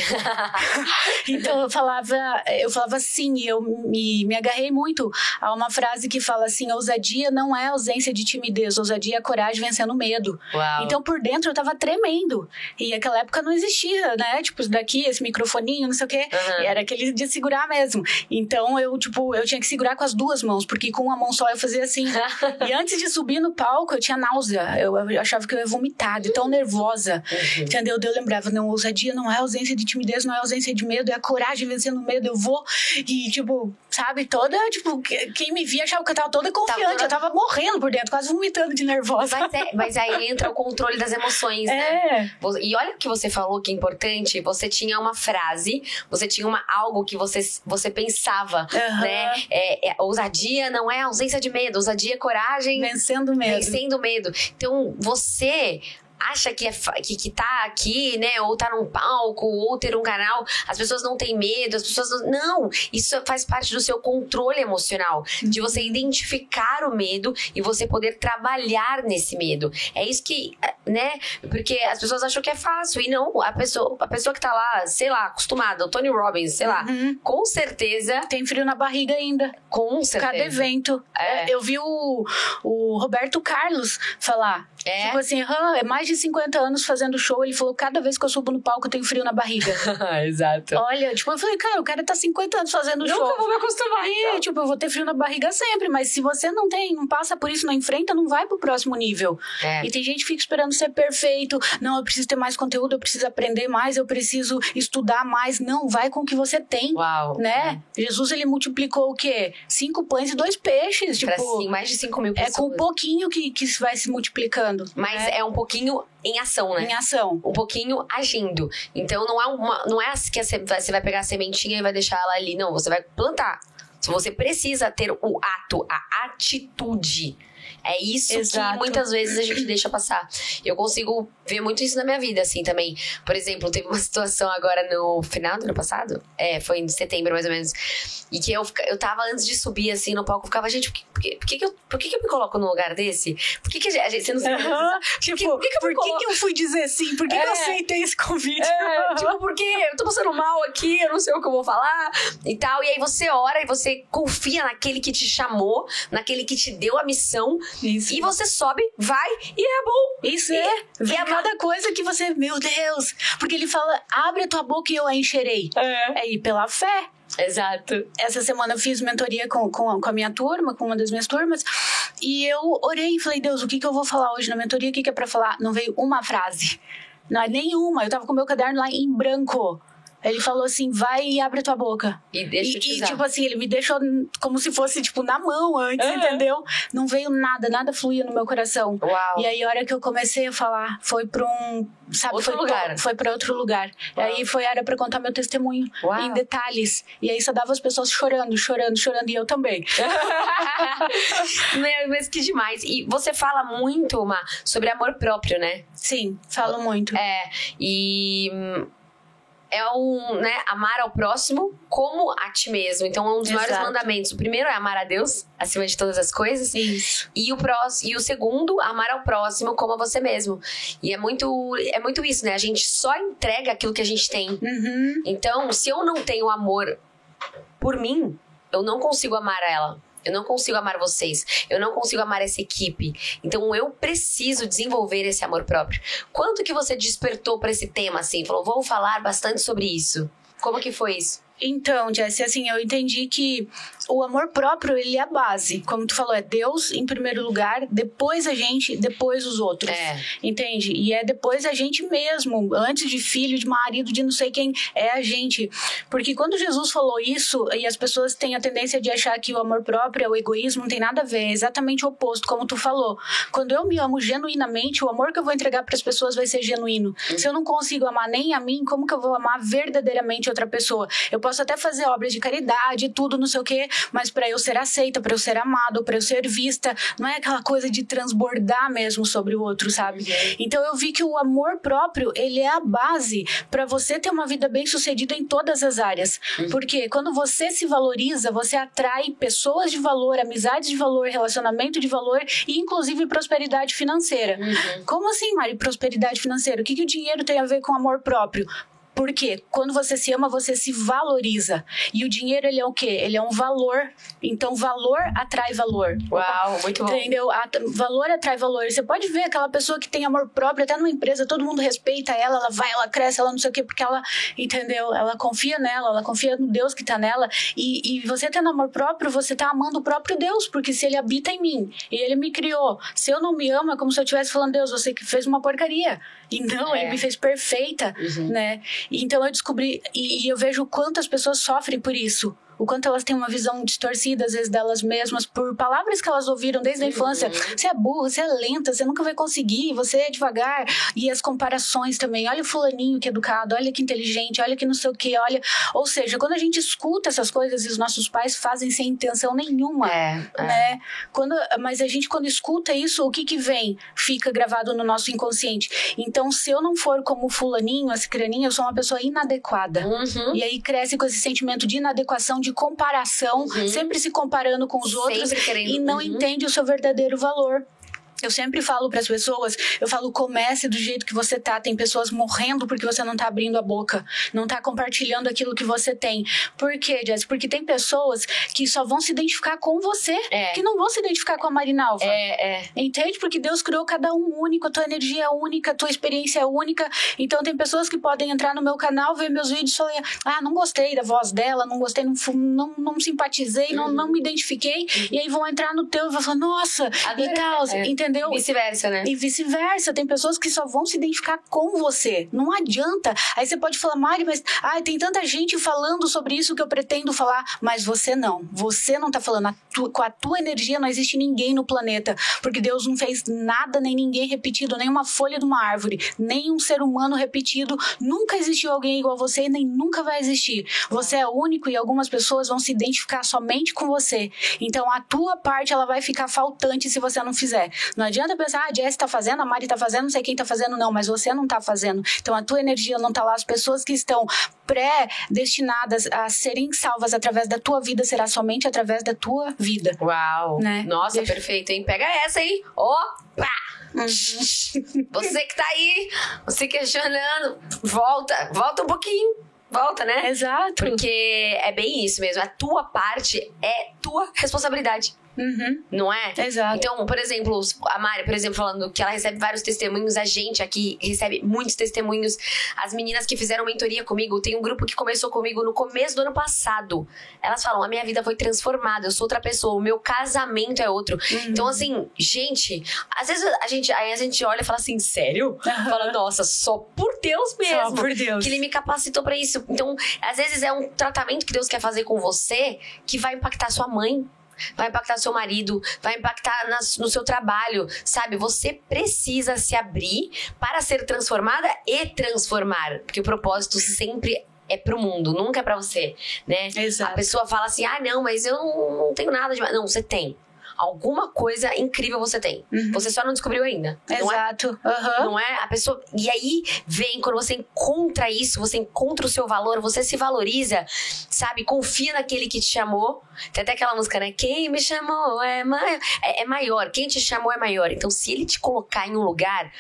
então eu falava, eu falava sim, e eu me, me agarrei muito a uma frase que fala assim: ousadia não é ausência de timidez, ousadia é coragem vencendo o medo. Uau. Então, por dentro, eu tava tremendo. E naquela época não existia, né? Tipo, daqui, esse microfoninho, não sei o quê. E era aquele de segurar mesmo. Então, eu, tipo, eu tinha que segurar com as duas mãos, porque com uma mão só eu fazia assim. e antes de subir no palco, eu tinha náusea. Eu, eu achava que eu ia vomitar, de tão nervosa. Uhum. Entendeu? Eu lembrava, não, ousadia não é ausência de timidez, não é ausência de medo, é a coragem vencendo o medo. Eu vou. E, tipo, sabe, toda, tipo, que- quem me via achava que eu tava toda confiante. toda- Eu tava morrendo por dentro, quase vomitando de nervosa. Mas, é- mas aí entra o controle das emoções, né? É. Vo- E olha o que você falou que é importante. Você tinha uma frase, você tinha uma, algo que você, você pensava, Aham. né? É, é, ousadia não é ausência de medo, ousadia é coragem Vencendo o medo. vencendo o medo. Então, você acha que, é, que, que tá aqui, né? Ou tá num palco, ou ter um canal, as pessoas não têm medo, as pessoas não. Não! Isso faz parte do seu controle emocional, de você identificar o medo e você poder trabalhar nesse medo. É isso que, né? Porque as pessoas acham que é fácil. E não, a pessoa, a pessoa que tá lá, sei lá, acostumada, o Tony Robbins, sei lá, Uhum. com certeza. Tem frio na barriga ainda. Com certeza. Cada evento. É. Eu vi o, o Roberto Carlos falar. É? Tipo assim, "Hã, é mais de 50 anos fazendo show. Ele falou: cada vez que eu subo no palco, eu tenho frio na barriga. Exato. Olha, tipo, eu falei, cara, o cara tá 50 anos fazendo show. Nunca vou me acostumar. É, tipo, eu vou ter frio na barriga sempre, mas se você não tem, não passa por isso, não enfrenta, não vai pro próximo nível. É. E tem gente que fica esperando ser perfeito. Não, eu preciso ter mais conteúdo, eu preciso aprender mais, eu preciso estudar mais. Não, vai com o que você tem. Uau. Né? Jesus, ele multiplicou o quê? Cinco pães e dois peixes. Pra Tipo, sim, mais de 5 mil é pessoas. com um pouquinho que, que vai se multiplicando. Mas né? é um pouquinho em ação, né? em ação. um pouquinho agindo. Então não é uma, não é assim que você vai- você vai pegar a sementinha e vai deixar ela ali, não, você vai plantar. Você precisa ter o ato, a atitude. É isso Exato. que muitas vezes a gente deixa passar. Eu consigo ver muito isso na minha vida, assim, também. Por exemplo, teve uma situação agora no final do ano passado. É, foi em setembro, mais ou menos. E que eu, eu tava antes de subir, assim, no palco. Eu ficava, gente, por que, por que, que, eu, por que, que eu me coloco num lugar desse? Por que, que a gente. Você não sabe. Tipo, por que que eu por que, fui dizer sim? Por que, que eu É. aceitei esse convite? É, tipo, porque eu tô passando mal aqui, eu não sei o que eu vou falar e tal. E aí você ora e você confia naquele que te chamou, naquele que te deu a missão. Isso. E você sobe, vai e é bom. Isso E- é. Vem e a- cada coisa que você, meu Deus. Porque ele fala, abre a tua boca e eu a encherei. É. É ir pela fé. Exato. Essa semana eu fiz mentoria com, com, a, com a minha turma, com uma das minhas turmas. E eu orei e falei, Deus, o que, que eu vou falar hoje na mentoria? O que, que é pra falar? Não veio uma frase. Não é nenhuma. Eu tava com meu caderno lá em branco. Ele falou assim, vai e abre a tua boca. E deixa E, e, tipo assim, ele me deixou como se fosse, tipo, na mão antes, Aham. entendeu? Não veio nada, nada fluía no meu coração. Uau. E aí, a hora que eu comecei a falar, foi pra um. Sabe, Outro foi lugar. Pra, foi pra outro lugar. E aí foi a hora pra contar meu testemunho Uau. em detalhes. E aí só dava as pessoas chorando, chorando, chorando, e eu também. Meu, mas que demais. E você fala muito, Ma, sobre amor próprio, né? Sim, falo muito. É, e hum, é um, né, amar ao próximo como a ti mesmo. Então, é um dos maiores Exato. mandamentos. O primeiro é amar a Deus acima de todas as coisas. Isso. E o, próximo, e o segundo, amar ao próximo como a você mesmo. E é muito, é muito isso, né? A gente só entrega aquilo que a gente tem. Uhum. Então, se eu não tenho amor por mim, eu não consigo amar ela. Eu não consigo amar vocês. Eu não consigo amar essa equipe. Então eu preciso desenvolver esse amor próprio. Quanto que você despertou para esse tema assim? Falou, vou falar bastante sobre isso. Como que foi isso? Então, Jess, assim, eu entendi que o amor próprio, ele é a base. Como tu falou, é Deus em primeiro lugar, depois a gente, depois os outros. É. Entende? E é depois a gente mesmo, antes de filho, de marido, de não sei quem, é a gente. Porque quando Jesus falou isso, e as pessoas têm a tendência de achar que o amor próprio é o egoísmo, não tem nada a ver, é exatamente o oposto, como tu falou. Quando eu me amo genuinamente, o amor que eu vou entregar para as pessoas vai ser genuíno. Se eu não consigo amar nem a mim, como que eu vou amar verdadeiramente outra pessoa? Eu posso até fazer obras de caridade, tudo, não sei o quê, mas para eu ser aceita, para eu ser amado, para eu ser vista, não é aquela coisa de transbordar mesmo sobre o outro, sabe? Então eu vi que o amor próprio, ele é a base para você ter uma vida bem-sucedida em todas as áreas. Porque quando você se valoriza, você atrai pessoas de valor, amizades de valor, relacionamento de valor e inclusive prosperidade financeira. Como assim, Mari, prosperidade financeira? O que, que o dinheiro tem a ver com amor próprio? Porque quando você se ama, você se valoriza. E o dinheiro, ele é o quê? Ele é um valor. Então, valor atrai valor. Uau, muito bom. Entendeu? Valor atrai valor. Você pode ver aquela pessoa que tem amor próprio, até numa empresa, todo mundo respeita ela, ela vai, ela cresce, ela não sei o quê, porque ela, entendeu? Ela confia nela, ela confia no Deus que tá nela. E, e você tendo amor próprio, você tá amando o próprio Deus, porque se ele habita em mim e ele me criou, se eu não me amo, é como se eu estivesse falando, Deus, você que fez uma porcaria. E não, É. ele me fez perfeita, Uhum. né? Então eu descobri, e eu vejo quantas pessoas sofrem por isso. O quanto elas têm uma visão distorcida, às vezes, delas mesmas, por palavras que elas ouviram desde a Uhum. infância. Você é burro, você é lenta, você nunca vai conseguir, você é devagar. E as comparações também. Olha o fulaninho que é educado, olha que inteligente, olha que não sei o que, olha. Ou seja, quando a gente escuta essas coisas e os nossos pais fazem sem intenção nenhuma. É, é. Né? Quando, mas a gente, quando escuta isso, o que que vem? Fica gravado no nosso inconsciente. Então, se eu não for como o fulaninho, a cicraninha, eu sou uma pessoa inadequada. Uhum. E aí cresce com esse sentimento de inadequação, de comparação, Uhum. sempre se comparando com os outros Sempre querendo. e não Uhum. entende o seu verdadeiro valor. Eu sempre falo para as pessoas, eu falo, comece do jeito que você tá. Tem pessoas morrendo porque você não tá abrindo a boca, não tá compartilhando aquilo que você tem. Por quê, Jess? Porque tem pessoas que só vão se identificar com você, É. que não vão se identificar com a Marinalva. É, é. Entende? Porque Deus criou cada um único, a tua energia é única, a tua experiência é única. Então tem pessoas que podem entrar no meu canal, ver meus vídeos e falar: ah, não gostei da voz dela, não gostei, não, não, não simpatizei, não, não me identifiquei. E aí vão entrar no teu e vão falar, nossa, e tal, É. entendeu? Vice-versa, né? E vice-versa, tem pessoas que só vão se identificar com você. Não adianta. Aí você pode falar, Mari, mas ai, tem tanta gente falando sobre isso que eu pretendo falar, mas você não. Você não tá falando. A tu- com a tua energia não existe ninguém no planeta. Porque Deus não fez nada, nem ninguém repetido, nem uma folha de uma árvore, nem um ser humano repetido. Nunca existiu alguém igual a você e nem nunca vai existir. Você é único e algumas pessoas vão se identificar somente com você. Então a tua parte ela vai ficar faltante se você não fizer. Não adianta pensar, ah, a Jess tá fazendo, a Mari tá fazendo, não sei quem tá fazendo, não, mas você não tá fazendo. Então a tua energia não tá lá, as pessoas que estão pré-destinadas a serem salvas através da tua vida será somente através da tua vida. Uau. Né? Nossa, Deixa- perfeito, hein? Pega essa, hein? Opa! Você que tá aí, você questionando, volta, volta um pouquinho. Volta, né? Exato. Porque é bem isso mesmo. A tua parte é tua responsabilidade, Uhum. não é? Exato. Então, por exemplo, a Mari, por exemplo, falando que ela recebe vários testemunhos, a gente aqui recebe muitos testemunhos. As meninas que fizeram mentoria comigo, tem um grupo que começou comigo no começo do ano passado. Elas falam: a minha vida foi transformada, eu sou outra pessoa, o meu casamento é outro. Uhum. Então, assim, gente, às vezes a gente, aí a gente olha e fala assim: sério? Fala, nossa, só por Deus mesmo. Só por Deus. Que ele me capacitou pra isso. Então, às vezes é um tratamento que Deus quer fazer com você que vai impactar sua mãe. Vai impactar seu marido, vai impactar nas- no seu trabalho, sabe? Você precisa se abrir para ser transformada e transformar, porque o propósito sempre é pro mundo, nunca é pra você, né? A Exato. pessoa fala assim: ah, não, mas eu não, não tenho nada demais. Não, você tem. Alguma coisa incrível você tem. Uhum. Você só não descobriu ainda. Não é Exato. Aham. não é? A pessoa. E aí vem, quando você encontra isso, você encontra o seu valor, você se valoriza, sabe? Confia naquele que te chamou. Tem até aquela música, né? Quem me chamou é maior. É, é maior. Quem te chamou é maior. Então, se ele te colocar em um lugar.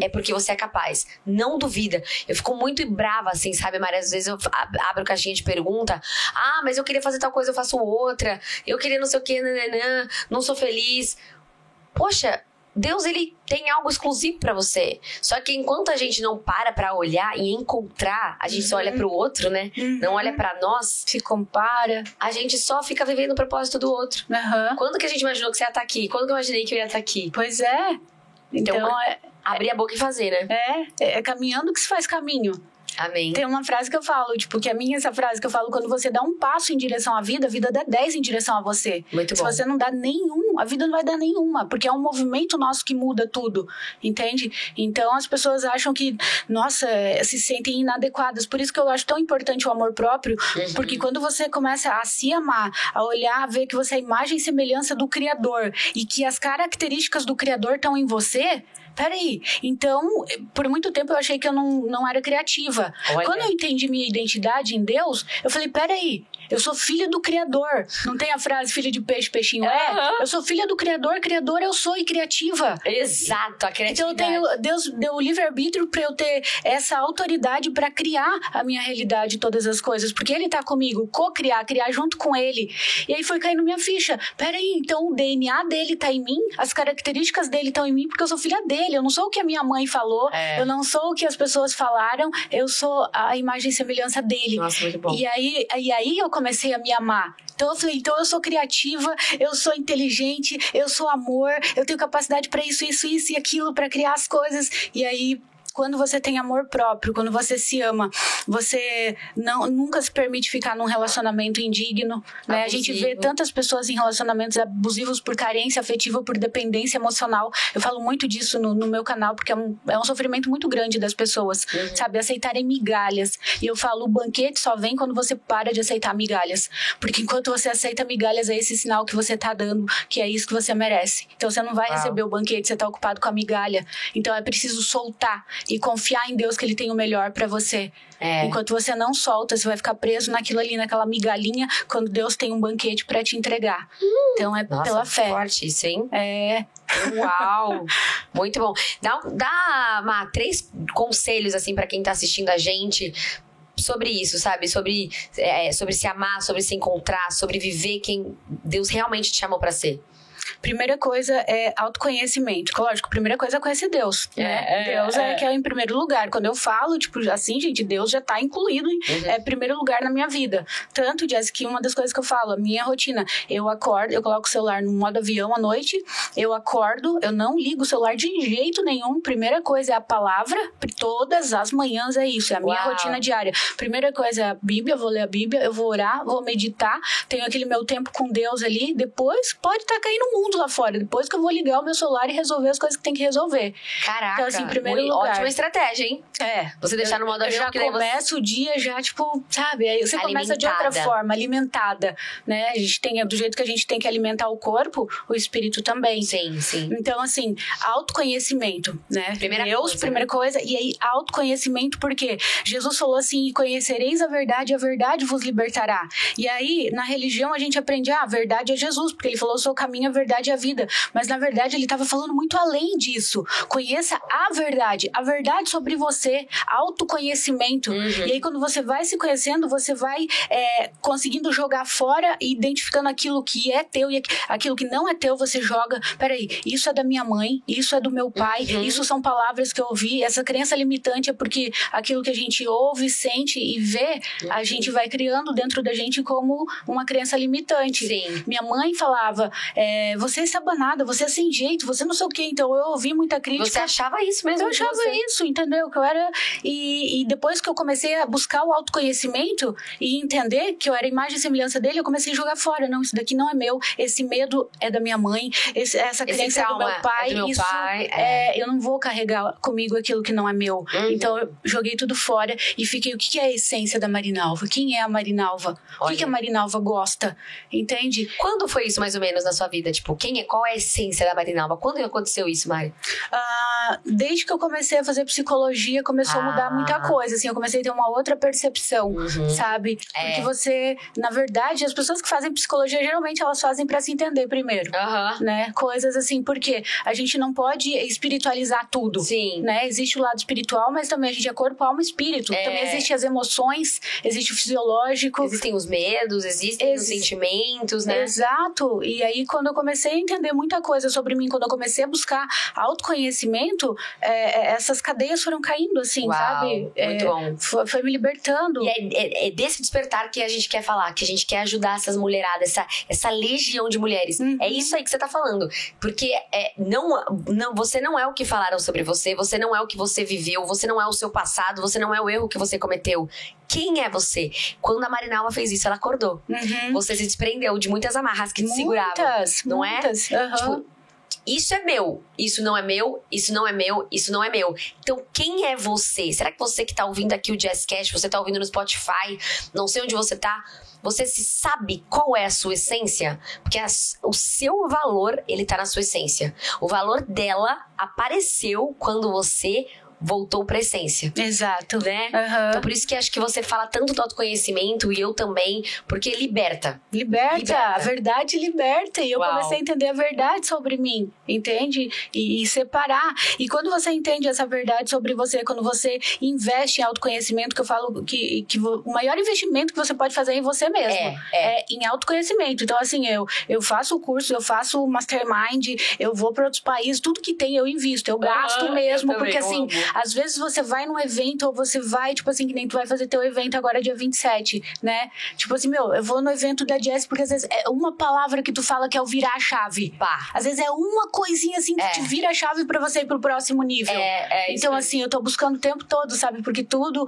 É porque você é capaz. Não duvida. Eu fico muito brava, assim, sabe, Maria? Às vezes eu ab- abro caixinha de pergunta. Ah, mas eu queria fazer tal coisa, eu faço outra. Eu queria não sei o quê, nananã, não sou feliz. Poxa, Deus ele tem algo exclusivo pra você. Só que enquanto a gente não para pra olhar e encontrar, a gente só olha pro outro, né? Não olha pra nós, Se compara. a gente só fica vivendo o propósito do outro. Aham. Quando que a gente imaginou que você ia estar aqui? Quando que eu imaginei que eu ia estar aqui? Pois é. Então, Então, é, Abrir a boca e fazer, né? é, é caminhando que se faz caminho. Amém. Tem uma frase que eu falo, tipo, que a minha essa frase que eu falo, quando você dá um passo em direção à vida, a vida dá 10 em direção a você. Muito Se bom. você não dá nenhum, a vida não vai dar nenhuma, porque é um movimento nosso que muda tudo, entende? Então as pessoas acham que, nossa, eh, se sentem inadequadas. Por isso que eu acho tão importante o amor próprio, Uhum. porque quando você começa a se amar, a olhar, a ver que você é a imagem e semelhança do Criador e que as características do Criador estão em você. Peraí, então, por muito tempo eu achei que eu não, não era criativa. Olha. Quando eu entendi minha identidade em Deus, eu falei: peraí, eu sou filha do Criador. Não tem a frase filha de peixe, peixinho é? Aham. Eu sou filha do Criador, Criador eu sou e criativa. Exato, a Então criatividade. eu tenho, Deus deu o livre-arbítrio pra eu ter essa autoridade pra criar a minha realidade, todas as coisas, porque ele tá comigo, co-criar, criar junto com ele. E aí foi caindo minha ficha. Peraí, então o DNA dele tá em mim, as características dele estão em mim, porque eu sou filha dele. Eu não sou o que a minha mãe falou, É. eu não sou o que as pessoas falaram, eu sou a imagem e semelhança dele. Nossa, muito bom. E aí, e aí eu comecei a me amar. Então eu falei, então eu sou criativa, eu sou inteligente, eu sou amor, eu tenho capacidade pra isso, isso, isso e aquilo, pra criar as coisas. E aí quando você tem amor próprio, quando você se ama, você não, nunca se permite ficar num relacionamento indigno, né? A gente vê tantas pessoas em relacionamentos abusivos por carência afetiva, por dependência emocional. Eu falo muito disso no, no meu canal, porque é um, é um sofrimento muito grande das pessoas, uhum. sabe? Aceitarem migalhas. E eu falo, o banquete só vem quando você para de aceitar migalhas. Porque enquanto você aceita migalhas, é esse sinal que você tá dando, que é isso que você merece. Então você não vai Uau. receber o banquete, você tá ocupado com a migalha. Então é preciso soltar e confiar em Deus que Ele tem o melhor para você. É. Enquanto você não solta, você vai ficar preso naquilo ali, naquela migalhinha, quando Deus tem um banquete para te entregar. Hum. Então é Nossa, pela fé. Forte isso, hein? É. Uau! Muito bom. Dá, dá uma, três conselhos, assim, para quem tá assistindo a gente sobre isso, sabe? Sobre, é, sobre se amar, sobre se encontrar, sobre viver quem Deus realmente te chamou para ser. Primeira coisa é autoconhecimento. Lógico, primeira coisa é conhecer Deus, né? É, é, Deus é, é, que é em primeiro lugar. Quando eu falo, tipo, assim, gente, Deus já tá incluído em uhum. é, primeiro lugar na minha vida. Tanto, Jess, que uma das coisas que eu falo, a minha rotina, eu acordo, eu coloco o celular no modo avião à noite, eu acordo, eu não ligo o celular de jeito nenhum. Primeira coisa é a palavra, todas as manhãs é isso, é a minha Uau. rotina diária. Primeira coisa é a Bíblia, eu vou ler a Bíblia, eu vou orar, vou meditar, tenho aquele meu tempo com Deus ali, depois pode estar tá caindo o mundo lá fora. Depois que eu vou ligar o meu celular e resolver as coisas que tem que resolver. Caraca. Então, assim, primeiro muito, lugar. Ótima estratégia, hein? É. Você deixar no modo avião. Já começa você... o dia já, tipo, sabe? Aí você começa de outra forma, alimentada, né? A gente tem, do jeito que a gente tem que alimentar o corpo, o espírito também. Sim, sim. Então, assim, autoconhecimento, né? Primeira Deus, coisa, primeira né? coisa. E aí, autoconhecimento, porque Jesus falou assim: conhecereis a verdade, e a verdade vos libertará. E aí, na religião, a gente aprende, ah, a verdade é Jesus, porque ele falou: sou o caminho, a verdade e a vida. Mas na verdade ele estava falando muito além disso. Conheça a verdade, a verdade sobre você, autoconhecimento. Uhum. E aí quando você vai se conhecendo, você vai é, conseguindo jogar fora e identificando aquilo que é teu e aquilo que não é teu, você joga. Peraí, isso é da minha mãe, isso é do meu pai, uhum. isso são palavras que eu ouvi. Essa crença limitante é porque aquilo que a gente ouve, sente e vê, uhum. a gente vai criando dentro da gente como uma crença limitante. Sim. Minha mãe falava: é, você está nada, você é sem jeito, você não sei o quê. Então eu ouvi muita crítica. Você achava isso mesmo? Eu achava você. isso, entendeu? Que eu era. E, e, depois que eu comecei a buscar o autoconhecimento e entender que eu era imagem e semelhança dele, eu comecei a jogar fora. Não, isso daqui não é meu. Esse medo é da minha mãe. Esse, essa crença é do meu pai. É do meu isso pai, é. é. eu não vou carregar comigo aquilo que não é meu. Uhum. Então eu joguei tudo fora e fiquei. O que é a essência da Marinalva? Quem é a Marinalva? O que, que a Marinalva gosta? Entende? Quando foi isso mais ou menos na sua vida? Tipo, quem é? Qual é a essência da Marinalva? Quando aconteceu isso, Mari? Ah, desde que eu comecei a fazer psicologia, começou ah. a mudar muita coisa. Assim, eu comecei a ter uma outra percepção, uhum. sabe? É. Porque você, na verdade, as pessoas que fazem psicologia, geralmente elas fazem para se entender primeiro. Uhum. Né? Coisas assim, porque a gente não pode espiritualizar tudo. Sim. Né? Existe o lado espiritual, mas também a gente é corpo, alma e espírito. É. Também existem as emoções, existe o fisiológico. Existem os medos, existem Ex os sentimentos, né? Exato. E aí, quando eu comecei a entender muita coisa sobre mim, quando eu comecei a buscar autoconhecimento, é, é essas cadeias foram caindo, assim, Uau, sabe? Muito é, bom. Foi, foi, me libertando. E é, é, desse despertar que a gente quer falar, que a gente quer ajudar essas mulheradas, essa, essa legião de mulheres. Uhum. É isso aí que você tá falando. Porque é, não, não, você não é o que falaram sobre você, você não é o que você viveu, você não é o seu passado, você não é o erro que você cometeu quem é você? Quando a Marinalva fez isso, ela acordou. Uhum. Você se desprendeu de muitas amarras que te muitas, seguravam. Não muitas. é? Uhum. Tipo, isso é meu, isso não é meu, isso não é meu, isso não é meu. Então, quem é você? Será que você que tá ouvindo aqui o Jazzcast, você tá ouvindo no Spotify, não sei onde você tá, você se sabe qual é a sua essência? Porque o seu valor, ele tá na sua essência. O valor dela apareceu quando você voltou pra essência. Exato. Né? Uhum. Então, por isso que acho que você fala tanto do autoconhecimento e eu também, porque liberta. Liberta. liberta. A verdade liberta. E eu Uau. comecei a entender a verdade sobre mim, entende? E, e, separar. E quando você entende essa verdade sobre você, quando você investe em autoconhecimento, que eu falo que, que o maior investimento que você pode fazer é em você mesmo. É, é. é em autoconhecimento. Então, assim, eu, eu faço o curso, eu faço o mastermind, eu vou para outros países, tudo que tem eu invisto, eu gasto uhum, mesmo, eu porque assim Às vezes você vai num evento ou você vai, tipo assim, que nem tu vai fazer teu evento agora dia 27, né? Tipo assim, meu, eu vou no evento da Jess porque às vezes é uma palavra que tu fala que é o virar a chave. Pá. Às vezes é uma coisinha assim que É. te vira a chave pra você ir pro próximo nível. É, é isso Então, assim, eu tô buscando o tempo todo, sabe? Porque tudo,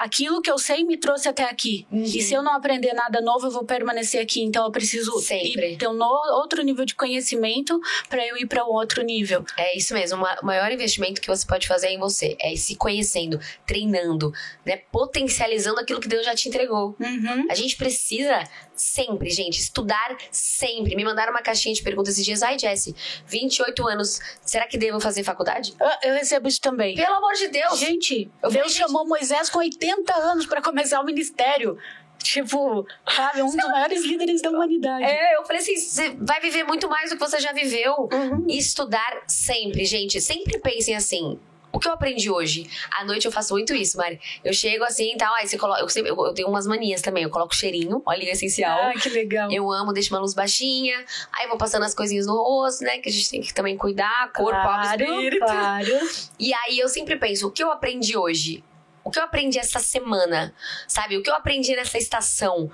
aquilo que eu sei me trouxe até aqui. Uhum. E se eu não aprender nada novo, eu vou permanecer aqui. Então, eu preciso Sempre. ir, ter um outro nível de conhecimento pra eu ir pra um outro nível. É isso mesmo. O maior investimento que você pode fazer é em você. É ir se conhecendo, treinando, né? Potencializando aquilo que Deus já te entregou. Uhum. A gente precisa sempre, gente, estudar sempre. Me mandaram uma caixinha de perguntas esses dias. Ai, Jessie, 28 anos, será que devo fazer faculdade? Eu, recebo isso também. Pelo amor de Deus! Gente, Eu falei, Deus gente- chamou Moisés com 80 anos pra começar o ministério. Tipo, sabe? Um dos maiores líderes da humanidade. É, eu falei assim, você vai viver muito mais do que você já viveu. Uhum. E estudar sempre, gente. Sempre pensem assim. O que eu aprendi hoje? À noite eu faço muito isso, Mari. Eu chego assim e tal, aí você coloca. Eu, sempre- eu- eu tenho umas manias também. Eu coloco cheirinho, óleo essencial. Ah, que legal. Eu amo, deixo uma luz baixinha. Aí vou passando as coisinhas no rosto, né? Que a gente tem que também cuidar, corpo, alma e espírito. claro. E aí eu sempre penso, o que eu aprendi hoje? O que eu aprendi essa semana? Sabe? O que eu aprendi nessa estação?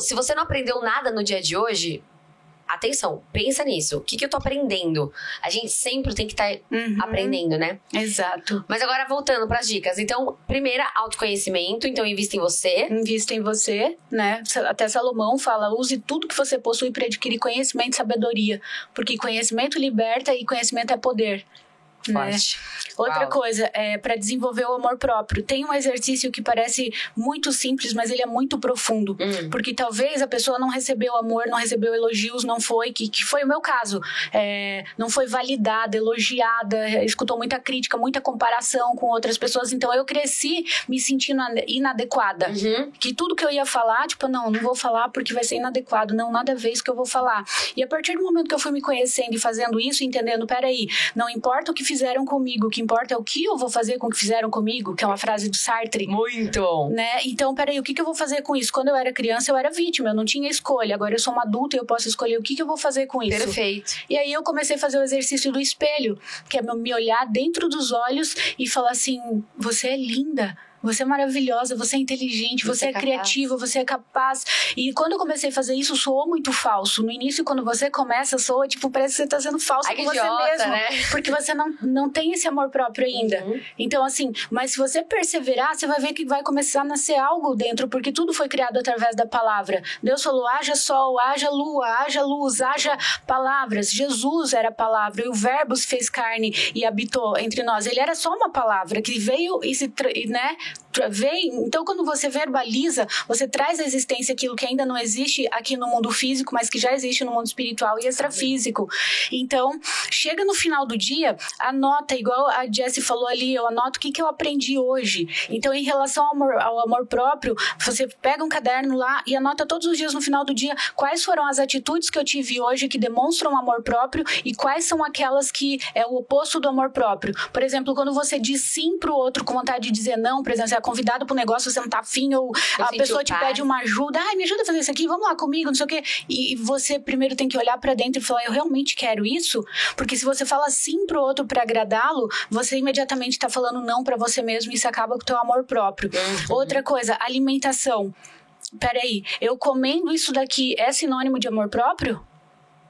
Se você não aprendeu nada no dia de hoje, atenção, pensa nisso. O que, que eu tô aprendendo? A gente sempre tem que estar Uhum. aprendendo, né? Exato. Mas agora voltando pras dicas. Então, primeira, autoconhecimento. Então, invista em você. Invista em você, né? Até Salomão fala: use tudo que você possui para adquirir conhecimento e sabedoria. Porque conhecimento liberta e conhecimento é poder. Né? Forte. Outra Uau. coisa, é para desenvolver o amor próprio. Tem um exercício que parece muito simples, mas ele é muito profundo. Hum. Porque talvez a pessoa não recebeu amor, não recebeu elogios, não foi, que, que foi o meu caso. É, não foi validada, elogiada, é, escutou muita crítica, muita comparação com outras pessoas. Então eu cresci me sentindo inadequada. Uhum. Que tudo que eu ia falar, tipo, não, não vou falar porque vai ser inadequado. Não, nada a ver isso que eu vou falar. E a partir do momento que eu fui me conhecendo e fazendo isso, entendendo, peraí, não importa o que fizeram comigo, o que importa é o que eu vou fazer com o que fizeram comigo, que é uma frase do Sartre. Muito. Né? Então, peraí, o que, que eu vou fazer com isso? Quando eu era criança, eu era vítima, eu não tinha escolha. Agora eu sou uma adulta e eu posso escolher o que, que eu vou fazer com isso. Perfeito. E aí eu comecei a fazer o exercício do espelho, que é me olhar dentro dos olhos e falar assim: você é linda. Você é maravilhosa, você é inteligente, Você você, é é, criativa, você é capaz. E quando eu comecei a fazer isso, soou muito falso. No início, quando você começa, soa, tipo, parece que você tá sendo falso Ai, com você idiota, mesmo. né? Porque você não, não tem esse amor próprio ainda. Uhum. Então, assim, mas se você perseverar, você vai ver que vai começar a nascer algo dentro, porque tudo foi criado através da palavra. Deus falou: haja sol, haja lua, haja luz, haja palavras. Jesus era a palavra, e o Verbo se fez carne e habitou entre nós. Ele era só uma palavra que veio e se, né, yeah veio. Então, quando você verbaliza, você traz à existência aquilo que ainda não existe aqui no mundo físico, mas que já existe no mundo espiritual e extrafísico. Então, chega no final do dia, anota, igual a Jessie falou ali, eu anoto o que, que eu aprendi hoje. Então, em relação ao amor, ao amor próprio, você pega um caderno lá e anota todos os dias no final do dia quais foram as atitudes que eu tive hoje que demonstram amor próprio e quais são aquelas que é o oposto do amor próprio. Por exemplo, quando você diz sim pro outro com vontade de dizer não, por exemplo, é convidado pro negócio, você não tá afim, ou a sentiu pessoa te pede uma ajuda, ai, me ajuda a fazer isso aqui, vamos lá comigo, não sei o quê. E você primeiro tem que olhar pra dentro e falar, eu realmente quero isso? Porque se você fala sim pro outro pra agradá-lo, você imediatamente tá falando não pra você mesmo e isso acaba com o teu amor próprio. Uhum. Outra coisa, alimentação. Peraí, eu comendo isso daqui é sinônimo de amor próprio?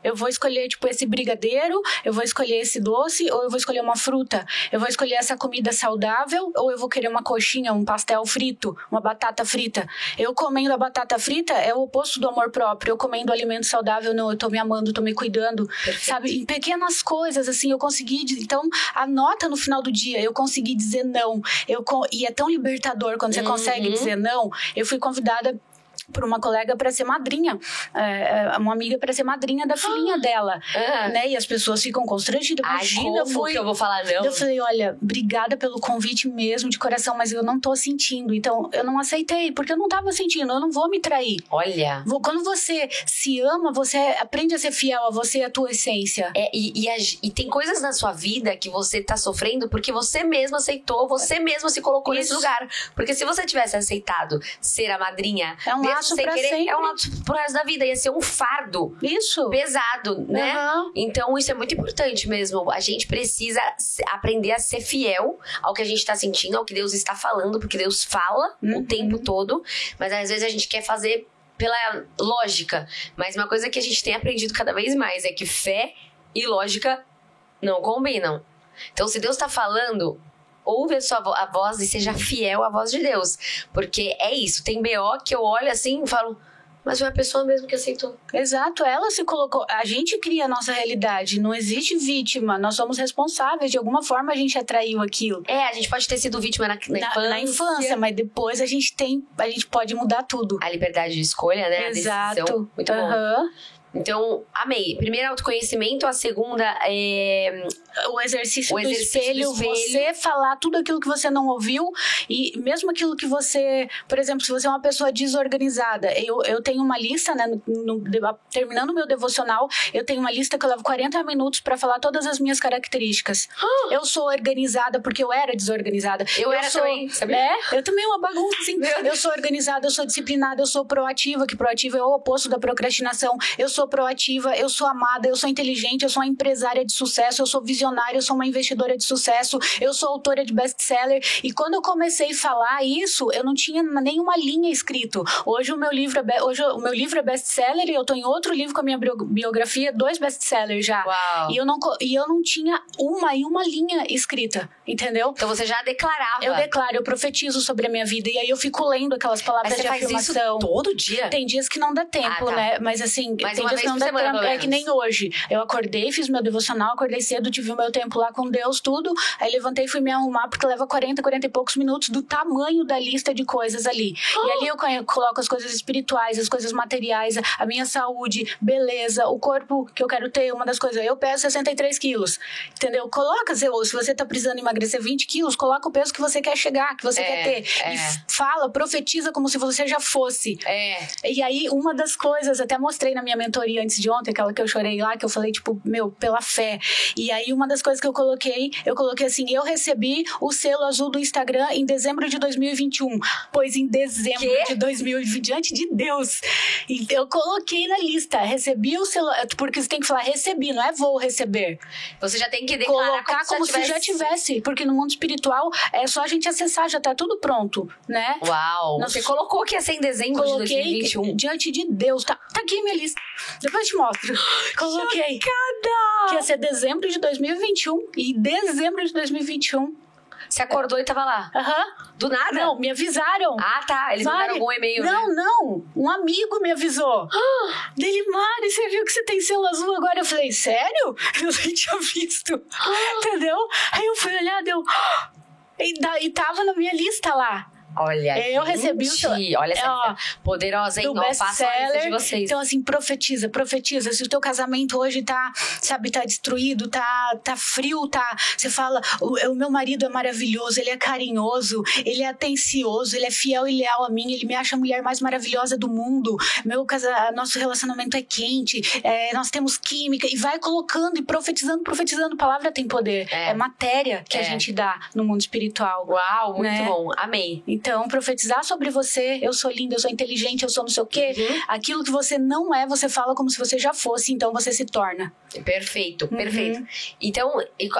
Eu vou escolher, tipo, esse brigadeiro, eu vou escolher esse doce, ou eu vou escolher uma fruta. Eu vou escolher essa comida saudável, ou eu vou querer uma coxinha, um pastel frito, uma batata frita. Eu comendo a batata frita é o oposto do amor próprio. Eu comendo alimento saudável, não, eu tô me amando, tô me cuidando. Sabe? Em pequenas coisas, assim, eu consegui. Então, anota no final do dia, eu consegui dizer não. Eu, e é tão libertador quando você Uhum. consegue dizer não. Eu fui convidada por uma colega para ser madrinha, é, é, uma amiga para ser madrinha da filhinha dela, Ah. né? E as pessoas ficam constrangidas. Ai, Imagina, como fui. que eu vou falar não? Eu falei, olha, obrigada pelo convite mesmo de coração, mas eu não tô sentindo. Então, eu não aceitei, porque eu não tava sentindo, eu não vou me trair. Olha. Quando você se ama, você aprende a ser fiel a você e a tua essência. É, e, e, a- e tem coisas na sua vida que você tá sofrendo porque você mesmo aceitou, você mesmo se colocou nesse Isso. lugar. Porque se você tivesse aceitado ser a madrinha É um laço sem pra querer, sempre. é um laço pro resto da vida. Ia ser um fardo Isso. pesado, né? Aham. Então isso é muito importante mesmo. A gente precisa aprender a ser fiel ao que a gente tá sentindo, ao que Deus está falando, porque Deus fala o Uhum. tempo todo, mas às vezes a gente quer fazer pela lógica. Mas uma coisa que a gente tem aprendido cada vez mais é que fé e lógica não combinam. Então, se Deus tá falando, ouve a sua vo- a voz e seja fiel à voz de Deus. Porque é isso. Tem BO que eu olho assim e falo, mas foi a pessoa mesmo que aceitou. Exato, ela se colocou. A gente cria a nossa realidade, não existe vítima, nós somos responsáveis, de alguma forma a gente atraiu aquilo. É, a gente pode ter sido vítima na, na Na, infância. na infância, mas depois a gente tem, a gente pode mudar tudo. A liberdade de escolha, né? A Exato. decisão. Muito bom. Aham. Então, amei. Primeiro, autoconhecimento. A segunda é. O exercício, O do, exercício espelho, do espelho. você falar tudo aquilo que você não ouviu e mesmo aquilo que você, por exemplo, se você é uma pessoa desorganizada, eu, eu tenho uma lista, né, no, no- terminando o meu devocional, eu tenho uma lista que eu levo 40 minutos para falar todas as minhas características. Eu sou organizada porque eu era desorganizada. Eu era sou, também, sabia? É, eu também uma bagunça, assim. Deus. Eu sou organizada, eu sou disciplinada, eu sou proativa, que proativa é o oposto da procrastinação. Eu sou proativa, eu sou amada, eu sou inteligente, eu sou uma empresária de sucesso, eu sou visionária, eu sou uma investidora de sucesso, eu sou autora de best-seller. E quando eu comecei a falar isso, eu não tinha nenhuma linha escrito. Hoje o meu livro é, hoje o meu livro é best-seller e eu tô em outro livro com a minha bio- biografia, dois best-sellers já. Uau. E eu, não, e eu não tinha uma e uma linha escrita, entendeu? Então você já declarava. Eu declaro, eu profetizo sobre a minha vida. E aí eu fico lendo aquelas palavras Mas você de faz isso afirmação. todo dia? Tem dias que não dá tempo, Ah, tá. né? Mas assim, Mas tem dias que não dá semana, tempo. É que nem hoje. Eu acordei, fiz meu devocional, acordei cedo, tive o meu tempo lá com Deus, tudo. Aí levantei e fui me arrumar, porque leva 40, 40 e poucos minutos do tamanho da lista de coisas ali. E ali eu coloco as coisas espirituais, as coisas materiais, a- minha saúde, beleza, o corpo que eu quero ter, uma das coisas. Eu peso 63 quilos, entendeu? Coloca, se se você tá precisando emagrecer 20 quilos, coloca o peso que você quer chegar, que você É, quer ter. é. E fala, profetiza como se você já fosse. É. E aí, uma das coisas, até mostrei na minha mentoria antes de ontem, aquela que eu chorei lá, que eu falei, tipo, meu, pela fé. E aí, uma das coisas que eu coloquei, eu coloquei assim: eu recebi o selo azul do Instagram em dezembro de 2021. Pois em dezembro Quê? de 2020, diante de Deus. Então, eu coloquei na lista, recebi o selo, porque você tem que falar recebi, não é vou receber. Você já tem que declarar Colocar como, se já tivesse, porque no mundo espiritual é só a gente acessar, já tá tudo pronto, né? Uau. Você colocou que ia ser em dezembro de Coloquei 2021. diante de Deus. Tá, tá aqui minha lista. Depois eu te mostro. Coloquei. Que ia ser dezembro de 2021. E dezembro de 2021. Você acordou e tava lá. Aham. Do nada? Não, me avisaram. Ah, tá. Eles Vários- mandaram algum e-mail, né? Não, não. Um amigo me avisou. Dele, Mari, você viu que você tem selo azul agora? Eu falei, sério? Eu nem tinha visto. Entendeu? Aí eu fui olhar, deu. E, e tava na minha lista lá. Olha, É, eu recebi o seu- Olha essa É, ó, poderosa, hein? do Não, façam a lista de vocês. Então, assim, profetiza, profetiza. Se o teu casamento hoje tá, sabe, tá destruído, tá, tá frio, tá. Você fala, o, o meu marido é maravilhoso, ele é carinhoso, ele é atencioso, ele é fiel e leal a mim, ele me acha a mulher mais maravilhosa do mundo. Meu casa, nosso relacionamento é quente, é, nós temos química, e vai colocando e profetizando, profetizando. Palavra tem poder. É. É, matéria que É. a gente dá no mundo espiritual. Uau, muito né? bom. Amei. Então, profetizar sobre você, eu sou linda, eu sou inteligente, eu sou não sei o quê. Uhum. Aquilo que você não é, você fala como se você já fosse, então você se torna. Perfeito, Uhum. perfeito. Então,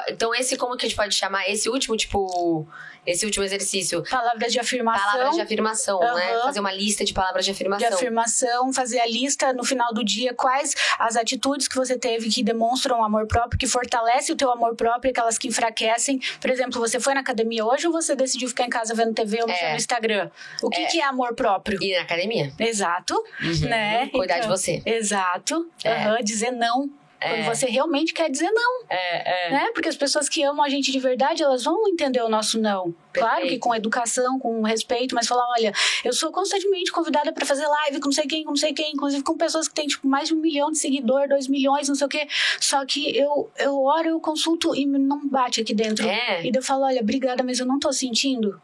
então, esse como que a gente pode chamar? Esse último, tipo, esse último exercício. Palavras de afirmação. Palavras de afirmação, né? Aham. Fazer uma lista de palavras de de afirmação. afirmação, fazer a lista no final do dia, quais as atitudes que você teve que demonstram amor próprio, que fortalece o teu amor próprio, aquelas que enfraquecem. Por exemplo, você foi na academia hoje ou você decidiu ficar em casa vendo TV ou É. no Instagram? O que é, que é amor próprio? Ir na academia. Exato, Uhum. né? Cuidar de Então, você. Exato. É. Dizer não. Quando É. você realmente quer dizer não. É, é. né? Porque as pessoas que amam a gente de verdade, elas vão entender o nosso não. Claro que Perfeito. com educação, com respeito, mas falar, olha, eu sou constantemente convidada para fazer live com não sei quem, com não sei quem, inclusive com pessoas que têm tipo mais de um milhão de seguidor, dois milhões, não sei o quê. Só que eu eu oro, eu consulto e não bate aqui dentro. É. E eu falo, olha, obrigada, mas eu não tô sentindo.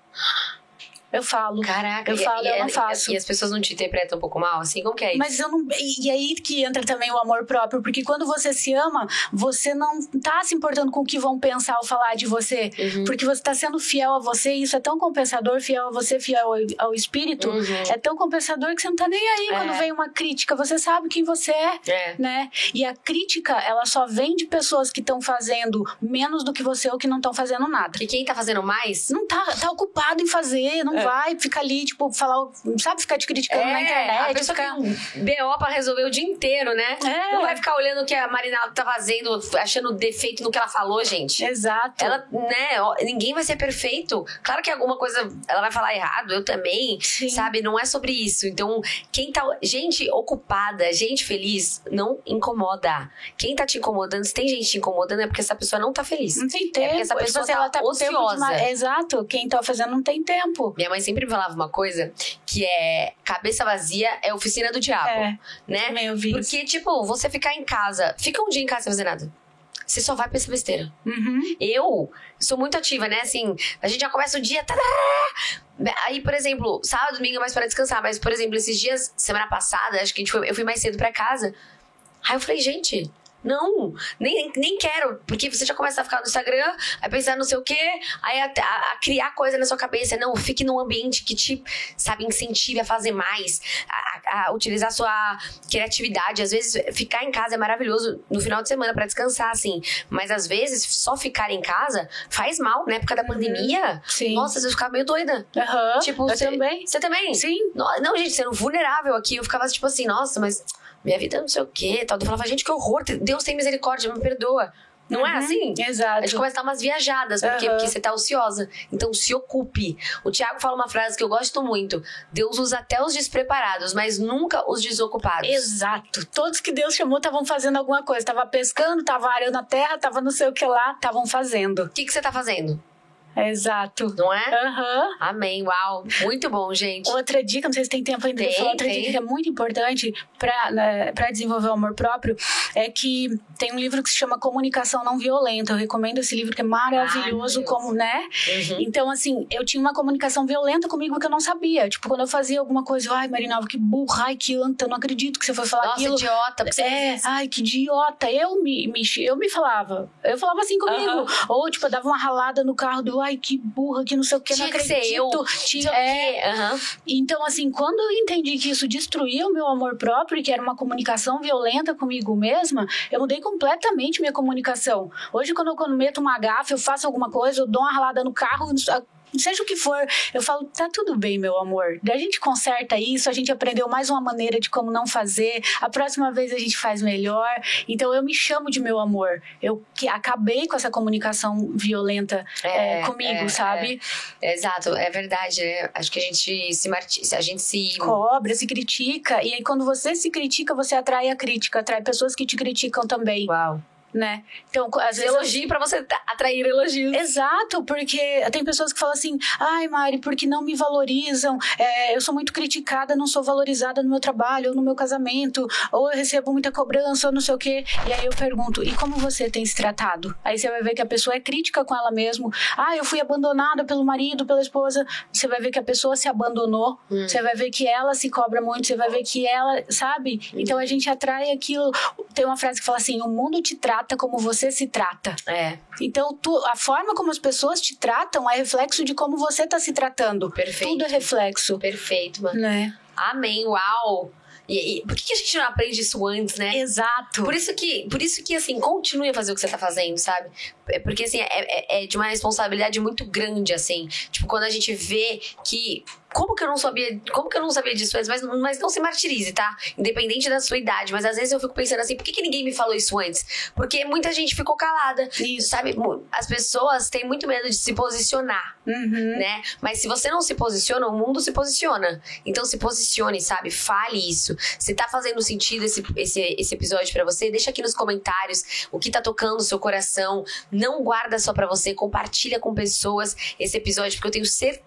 Eu falo. Caraca, eu falo, e, eu não e- faço. E as pessoas não te interpretam um pouco mal, assim? Como que é isso? Mas eu não. E e aí que entra também o amor próprio, porque quando você se ama, você não tá se importando com o que vão pensar ou falar de você. Uhum. Porque você tá sendo fiel a você, e isso é tão compensador, fiel a você, fiel ao, ao espírito. Uhum. É tão compensador que você não tá nem aí É. quando vem uma crítica. Você sabe quem você é. É. Né? E a crítica, ela só vem de pessoas que estão fazendo menos do que você ou que não estão fazendo nada. E quem tá fazendo mais? Não tá, tá ocupado em fazer, não É. vai ficar ali, tipo, falar, sabe, ficar te criticando na internet. a pessoa ficar... tem um BO pra resolver o dia inteiro, né? É. Não vai ficar olhando o que a Marina tá fazendo, achando defeito no que ela falou, gente. Exato. Ela, né, ninguém vai ser perfeito. Claro que alguma coisa ela vai falar errado, eu também, Sim. sabe? Não é sobre isso. Então, quem tá. Gente ocupada, gente feliz, não incomoda. Quem tá te incomodando, se tem gente te incomodando, é porque essa pessoa não tá feliz. Não tem É porque tempo. essa pessoa Tipo assim, tá ela tá tempo ociosa. Exato. Quem tá fazendo não tem tempo. Minha mãe sempre me falava uma coisa que é cabeça vazia é oficina do diabo, É, né? também ouvi isso. Porque, tipo, você ficar em casa, fica um dia em casa sem fazer nada. Você só vai pra essa besteira. Uhum. Eu sou muito ativa, né? Assim, a gente já começa o dia. Tadá! Aí, por exemplo, sábado, domingo é mais para descansar. Mas, por exemplo, esses dias, semana passada, acho que a gente foi, eu fui mais cedo pra casa. Aí eu falei, gente. Não, nem, nem quero, porque você já começa a ficar no Instagram, a pensar não sei o quê, aí a, a- a criar coisa na sua cabeça. Não, fique num ambiente que te, sabe, incentive a fazer mais, a, a- a utilizar sua criatividade. Às vezes, ficar em casa é maravilhoso no final de semana pra descansar, assim. Mas às vezes, só ficar em casa faz mal, na época da pandemia. Sim. Nossa, você ficava meio doida. Aham. Tipo, eu você também. Você também? Sim. No- Não, gente, sendo vulnerável aqui, eu ficava tipo assim, nossa, mas minha vida não sei o quê, tal. Eu falava, gente, que horror, Deus tem misericórdia, me perdoa. Não é Uhum. assim? A Exato. gente começa a dar umas viajadas, por quê? Aham. Porque você tá ociosa. Então se ocupe. O Tiago fala uma frase que eu gosto muito: Deus usa até os despreparados, mas nunca os desocupados. Exato. Todos que Deus chamou estavam fazendo alguma coisa. Tava pescando, tava arando a terra, tava não sei o que lá, estavam fazendo. O que, que você tá fazendo? Exato. Não é? Aham. Amém, uau. Muito bom, gente. Outra dica, não sei se tem tempo ainda Tem, falar, outra tem. dica que é muito importante para né, pra desenvolver o amor próprio é que tem um livro que se chama Comunicação Não Violenta. Eu recomendo esse livro que é maravilhoso, Maravilhoso. como, né? Uhum. Então, assim, eu tinha uma comunicação violenta comigo que eu não sabia. Tipo, quando eu fazia alguma coisa, ai, Marinalva, que burra, ai, que anta, não acredito que você foi falar Nossa, aquilo. idiota. você É, ai, que idiota. Eu me, me, eu me falava. Eu falava assim comigo. Aham. Ou, tipo, eu dava uma ralada no carro do, ai, que burra, que não sei o que, Tinha não que acredito. ser eu. Tinha, é, então, assim, quando eu entendi que isso destruía o meu amor próprio, que era uma comunicação violenta comigo mesma, eu mudei completamente minha comunicação. Hoje, quando eu, meto uma gafa, eu faço alguma coisa, eu dou uma ralada no carro, seja o que for, eu falo, tá tudo bem, meu amor. A gente conserta isso, a gente aprendeu mais uma maneira de como não fazer, a próxima vez a gente faz melhor. Então, eu me chamo de meu amor. Eu que acabei com essa comunicação violenta É, é, comigo, é, sabe? Exato, é verdade. né? Acho que a gente se marti... a gente se cobra, se critica. E aí, quando você se critica, você atrai a crítica, atrai pessoas que te criticam também, Uau. Né? Então, às vezes. Elogio pra você atrair elogios. Exato, porque tem pessoas que falam assim: ai, Mari, porque não me valorizam? É, eu sou muito criticada, não sou valorizada no meu trabalho, ou no meu casamento, ou eu recebo muita cobrança, ou não sei o quê. E aí eu pergunto: e como você tem se tratado? Aí você vai ver que a pessoa é crítica com ela mesma. Ah, eu fui abandonada pelo marido, pela esposa. Você vai ver que a pessoa se abandonou, Hum. você vai ver que ela se cobra muito, você vai ver que ela, sabe? Então a gente atrai aquilo. Tem uma frase que fala assim: o mundo te trata como você se trata. É, Então, tu- a forma como as pessoas te tratam é reflexo de como você tá se tratando. perfeito. Tudo é reflexo. Perfeito, mano. Né? Amém, uau. E, e por que, que a gente não aprende isso antes, né? Exato. Por isso que, por isso que assim, continue a fazer o que você tá fazendo, sabe? É Porque, assim, é, é- é de uma responsabilidade muito grande, assim. Tipo, quando a gente vê que. Como que eu não sabia. Como que eu não sabia disso antes? Mas, mas não se martirize, tá? Independente da sua idade. Mas às vezes eu fico pensando assim, por que, que ninguém me falou isso antes? Porque muita gente ficou calada. Isso. Sabe? As pessoas têm muito medo de se posicionar Uhum. né? Mas se você não se posiciona, o mundo se posiciona. Então se posicione, sabe? Fale isso. Se tá fazendo sentido esse, esse, esse episódio pra você, deixa aqui nos comentários o que tá tocando o seu coração. Não guarda só pra você, compartilha com pessoas esse episódio, porque eu tenho certeza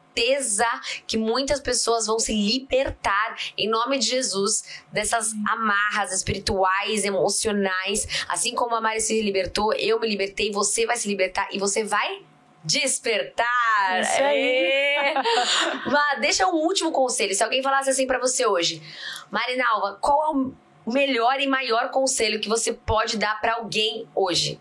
que muitas pessoas vão se libertar em nome de Jesus dessas amarras espirituais, emocionais, assim como a Mari se libertou, eu me libertei, você vai se libertar e você vai despertar. Isso aí. Mas deixa um último conselho. Se alguém falasse assim para você hoje, Marinalva, qual é o melhor e maior conselho que você pode dar para alguém hoje?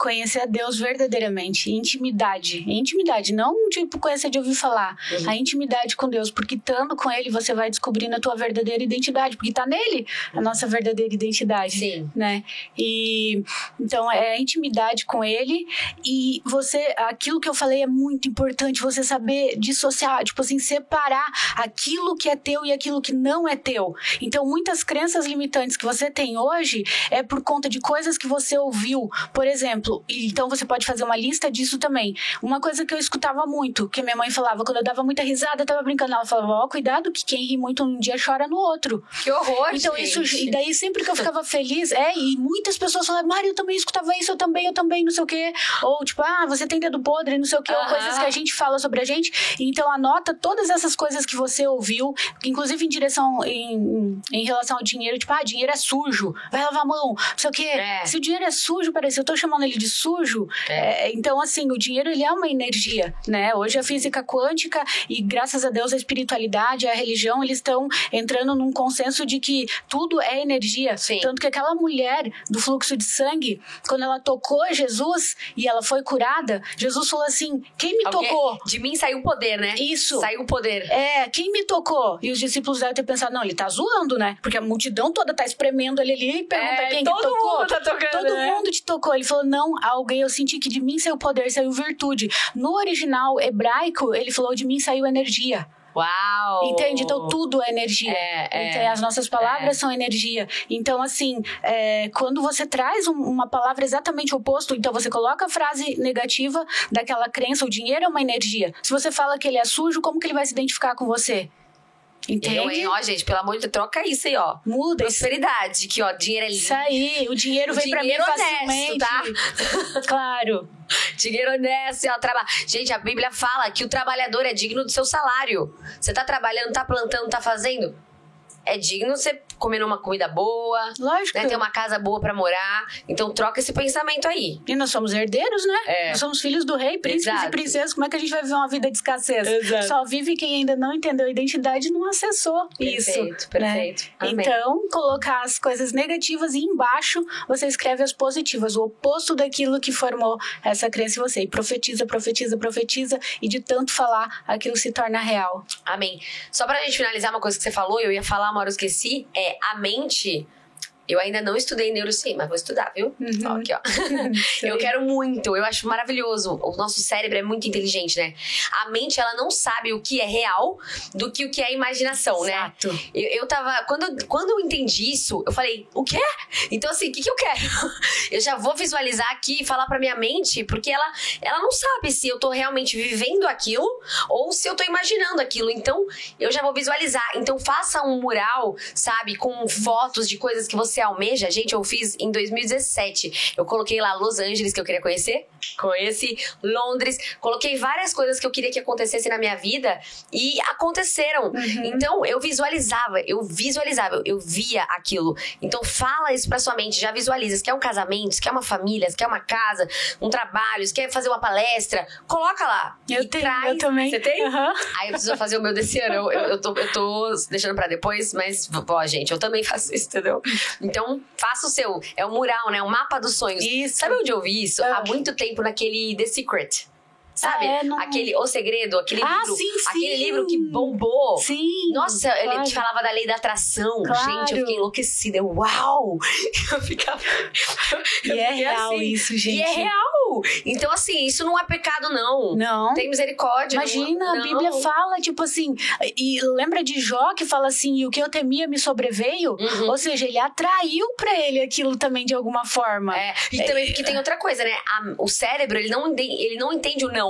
Conhecer a Deus verdadeiramente, intimidade. Intimidade, não tipo conhecer de ouvir falar, uhum. a intimidade com Deus, porque estando com Ele você vai descobrindo a tua verdadeira identidade, porque tá nele a nossa verdadeira identidade, Sim. né? E então é a intimidade com Ele e você, aquilo que eu falei é muito importante, você saber dissociar, tipo assim, separar aquilo que é teu e aquilo que não é teu. Então muitas crenças limitantes que você tem hoje é por conta de coisas que você ouviu, por exemplo exemplo, então você pode fazer uma lista disso também. Uma coisa que eu escutava muito, que minha mãe falava, quando eu dava muita risada, eu tava brincando, ela falava, ó, oh, cuidado que quem ri muito um dia chora no outro. Que horror, Então gente. isso, e daí sempre que eu ficava feliz, é, e muitas pessoas falavam, Mário, eu também escutava isso, eu também, eu também, não sei o quê. Ou tipo, ah, você tem dedo podre, não sei o quê, ou coisas que a gente fala sobre a gente. Então anota todas essas coisas que você ouviu, inclusive em direção, em, em relação ao dinheiro, tipo, ah, dinheiro é sujo, vai lavar a mão, não sei o quê. É. Se o dinheiro é sujo, se eu tô chamando ele de sujo. É. É, então, assim, o dinheiro ele é uma energia, né? Hoje a física quântica e graças a Deus a espiritualidade, a religião, eles estão entrando num consenso de que tudo é energia. Sim. Tanto que aquela mulher do fluxo de sangue, quando ela tocou Jesus e ela foi curada, Jesus falou assim: quem me Alguém, tocou? De mim saiu o poder, né? Isso. Saiu o poder. É, quem me tocou? E os discípulos devem ter pensado: não, ele tá zoando, né? Porque a multidão toda tá espremendo ele ali e pergunta é, quem todo que tocou. Mundo tá tocando, todo né? mundo te tocou. Ele falou: não, alguém, eu senti que de mim saiu poder, saiu virtude. No original hebraico, ele falou: de mim saiu energia. Uau! Entende? Então tudo é energia. É, é, então, as nossas palavras é. são energia. Então, assim, é, quando você traz um, uma palavra exatamente oposto, então você coloca a frase negativa daquela crença, o dinheiro é uma energia. Se você fala que ele é sujo, como que ele vai se identificar com você? Entende? Eu, hein? Ó, gente, pelo amor de Deus, troca isso aí, ó. Muda. Prosperidade, que, ó, dinheiro é lindo. Isso aí, o dinheiro o vem dinheiro pra mim honesto, facilmente. tá? claro. Dinheiro honesto, ó, trabalho. Gente, a Bíblia fala que o trabalhador é digno do seu salário. Você tá trabalhando, tá plantando, tá fazendo? É digno você comer uma comida boa. Lógico. Né, ter uma casa boa para morar. Então troca esse pensamento aí. E nós somos herdeiros, né? É. Nós somos filhos do rei, príncipes Exato. e princesas. Como é que a gente vai viver uma vida de escassez? Exato. Só vive quem ainda não entendeu a identidade e não acessou perfeito, isso. Perfeito, perfeito. Né? Então, colocar as coisas negativas e embaixo você escreve as positivas, o oposto daquilo que formou essa crença em você. E profetiza, profetiza, profetiza. E de tanto falar, aquilo se torna real. Amém. Só pra gente finalizar uma coisa que você falou, eu ia falar, hora eu esqueci, é a mente eu ainda não estudei neurociência, mas vou estudar, viu? Uhum. Ó, aqui, ó. eu quero muito, eu acho maravilhoso. O nosso cérebro é muito inteligente, né? A mente, ela não sabe o que é real do que o que é imaginação, né? Exato. né? Eu, eu tava. Quando, quando eu entendi isso, eu falei, o quê? Então, assim, o que, que eu quero? eu já vou visualizar aqui e falar pra minha mente, porque ela, ela não sabe se eu tô realmente vivendo aquilo ou se eu tô imaginando aquilo. Então, eu já vou visualizar. Então, faça um mural, sabe, com fotos de coisas que você você almeja, gente, eu fiz em 2017. Eu coloquei lá Los Angeles, que eu queria conhecer. Conheci Londres. Coloquei várias coisas que eu queria que acontecessem na minha vida e aconteceram. Uhum. Então, eu visualizava, eu visualizava, eu, eu via aquilo. Então, fala isso pra sua mente, já visualiza. Se quer um casamento, se quer uma família, se quer uma casa, um trabalho, se quer fazer uma palestra, coloca lá. Eu tenho, traz. eu também. Você tem? Uhum. Aí eu preciso fazer o meu desse ano. Eu, eu, eu, tô, eu tô deixando pra depois, mas, ó, gente, eu também faço isso, entendeu? Então, faça o seu. É um mural, né? Um mapa dos sonhos. Isso. Sabe onde eu vi isso? É. Há muito tempo naquele The Secret. Sabe? Ah, é, não... Aquele O Segredo, aquele ah, livro. Sim, sim. Aquele livro que bombou. Sim. Nossa, claro. ele que falava da lei da atração. Claro. Gente, eu fiquei enlouquecida. Uau! Eu ficava. Eu e é real assim. isso, gente. E é real. Então, assim, isso não é pecado, não. Não. Tem misericórdia. Imagina, não, a Bíblia fala, tipo assim. E lembra de Jó que fala assim: e o que eu temia me sobreveio? Uhum. Ou seja, ele atraiu pra ele aquilo também de alguma forma. É. E também porque tem outra coisa, né? A, o cérebro, ele não, ele não entende o não.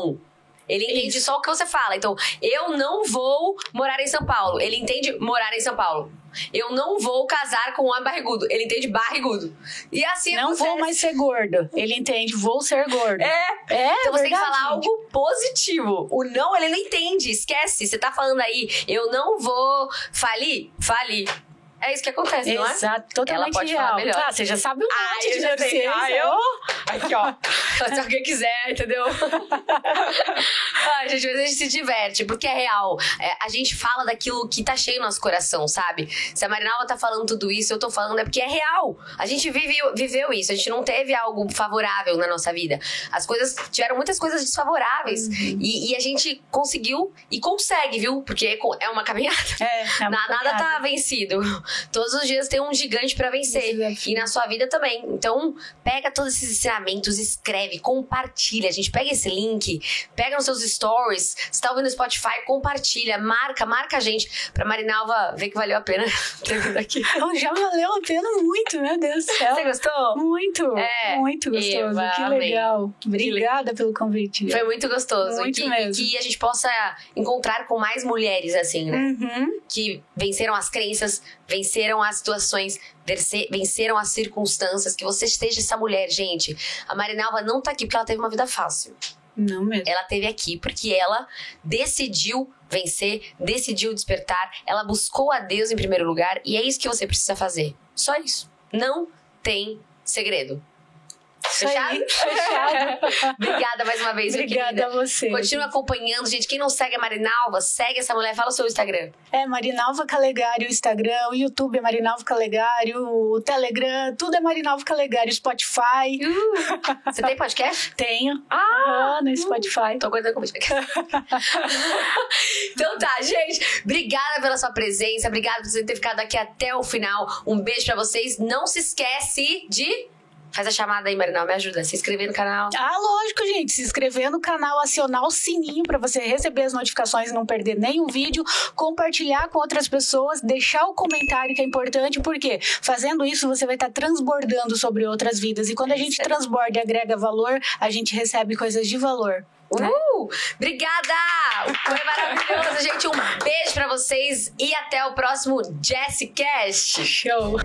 Ele entende Isso. só o que você fala. Então, eu não vou morar em São Paulo. Ele entende morar em São Paulo. Eu não vou casar com um homem barrigudo. Ele entende barrigudo. E assim Não vou mais ser gordo. Ele entende, vou ser gordo. É. É, Então você tem que verdade, falar algo positivo. O não, ele não entende. Esquece. Você tá falando aí, eu não vou falir? Falir. É isso que acontece, não é? Exato, totalmente Ela pode real. falar melhor. Ah, você já sabe um Ah, monte eu de neurociência. Ah, eu- Aqui, ó. Se alguém quiser, entendeu? Ai, gente, mas a gente se diverte, porque é real. É, a gente fala daquilo que tá cheio no nosso coração, sabe? Se a Marinalva tá falando tudo isso, eu tô falando é porque é real. A gente vive, viveu isso, a gente não teve algo favorável na nossa vida. As coisas, tiveram muitas coisas desfavoráveis. E, e a gente conseguiu e consegue, viu? Porque é é uma caminhada. É, é uma Na- nada caminhada. tá vencido. Todos os dias tem um gigante pra vencer. E na sua vida também. Então, pega todos esses ensinamentos, escreve, compartilha. A gente pega esse link, pega nos seus stories. Se tá ouvindo no Spotify, compartilha, marca, marca a gente. Pra Marinalva ver que valeu a pena ter vindo aqui. Já valeu a pena muito, meu Deus do céu. Você gostou? Muito, É, muito gostoso. Eva, que amei. legal. Obrigada pelo convite. Foi muito gostoso. Muito e, que, mesmo. e que a gente possa encontrar com mais mulheres assim, né? Uhum. que venceram as crenças, venceram as situações, venceram as circunstâncias, que você esteja essa mulher, gente. A Marinalva não tá aqui porque ela teve uma vida fácil. Não mesmo. Ela teve aqui porque ela decidiu vencer, decidiu despertar, ela buscou a Deus em primeiro lugar e é isso que você precisa fazer. Só isso. Não tem segredo. Aí, Fechado. Obrigada mais uma vez, minha Obrigada querida. a você. Continua acompanhando, gente. Quem não segue a Marinalva, segue essa mulher. Fala o seu Instagram. É Marinalva Calegari, o Instagram, o YouTube é Marinalva Calegari, o Telegram, tudo é Marinalva Calegari, Spotify. Você tem podcast? Tenho. Ah! No Spotify. Tô aguardando convite. então tá, gente. Obrigada pela sua presença. Obrigada por você ter ficado aqui até o final. Um beijo pra vocês. Não se esquece de. Faz a chamada aí, Marinal. Me ajuda. Se inscrever no canal. Ah, lógico, gente. Se inscrever no canal, acionar o sininho para você receber as notificações e não perder nenhum vídeo, compartilhar com outras pessoas, deixar o comentário que é importante, porque fazendo isso você vai estar transbordando sobre outras vidas. E quando a gente transborda e agrega valor, a gente recebe coisas de valor. Uh! Obrigada! Foi maravilhoso, gente. Um beijo pra vocês e até o próximo Jessicast. Show!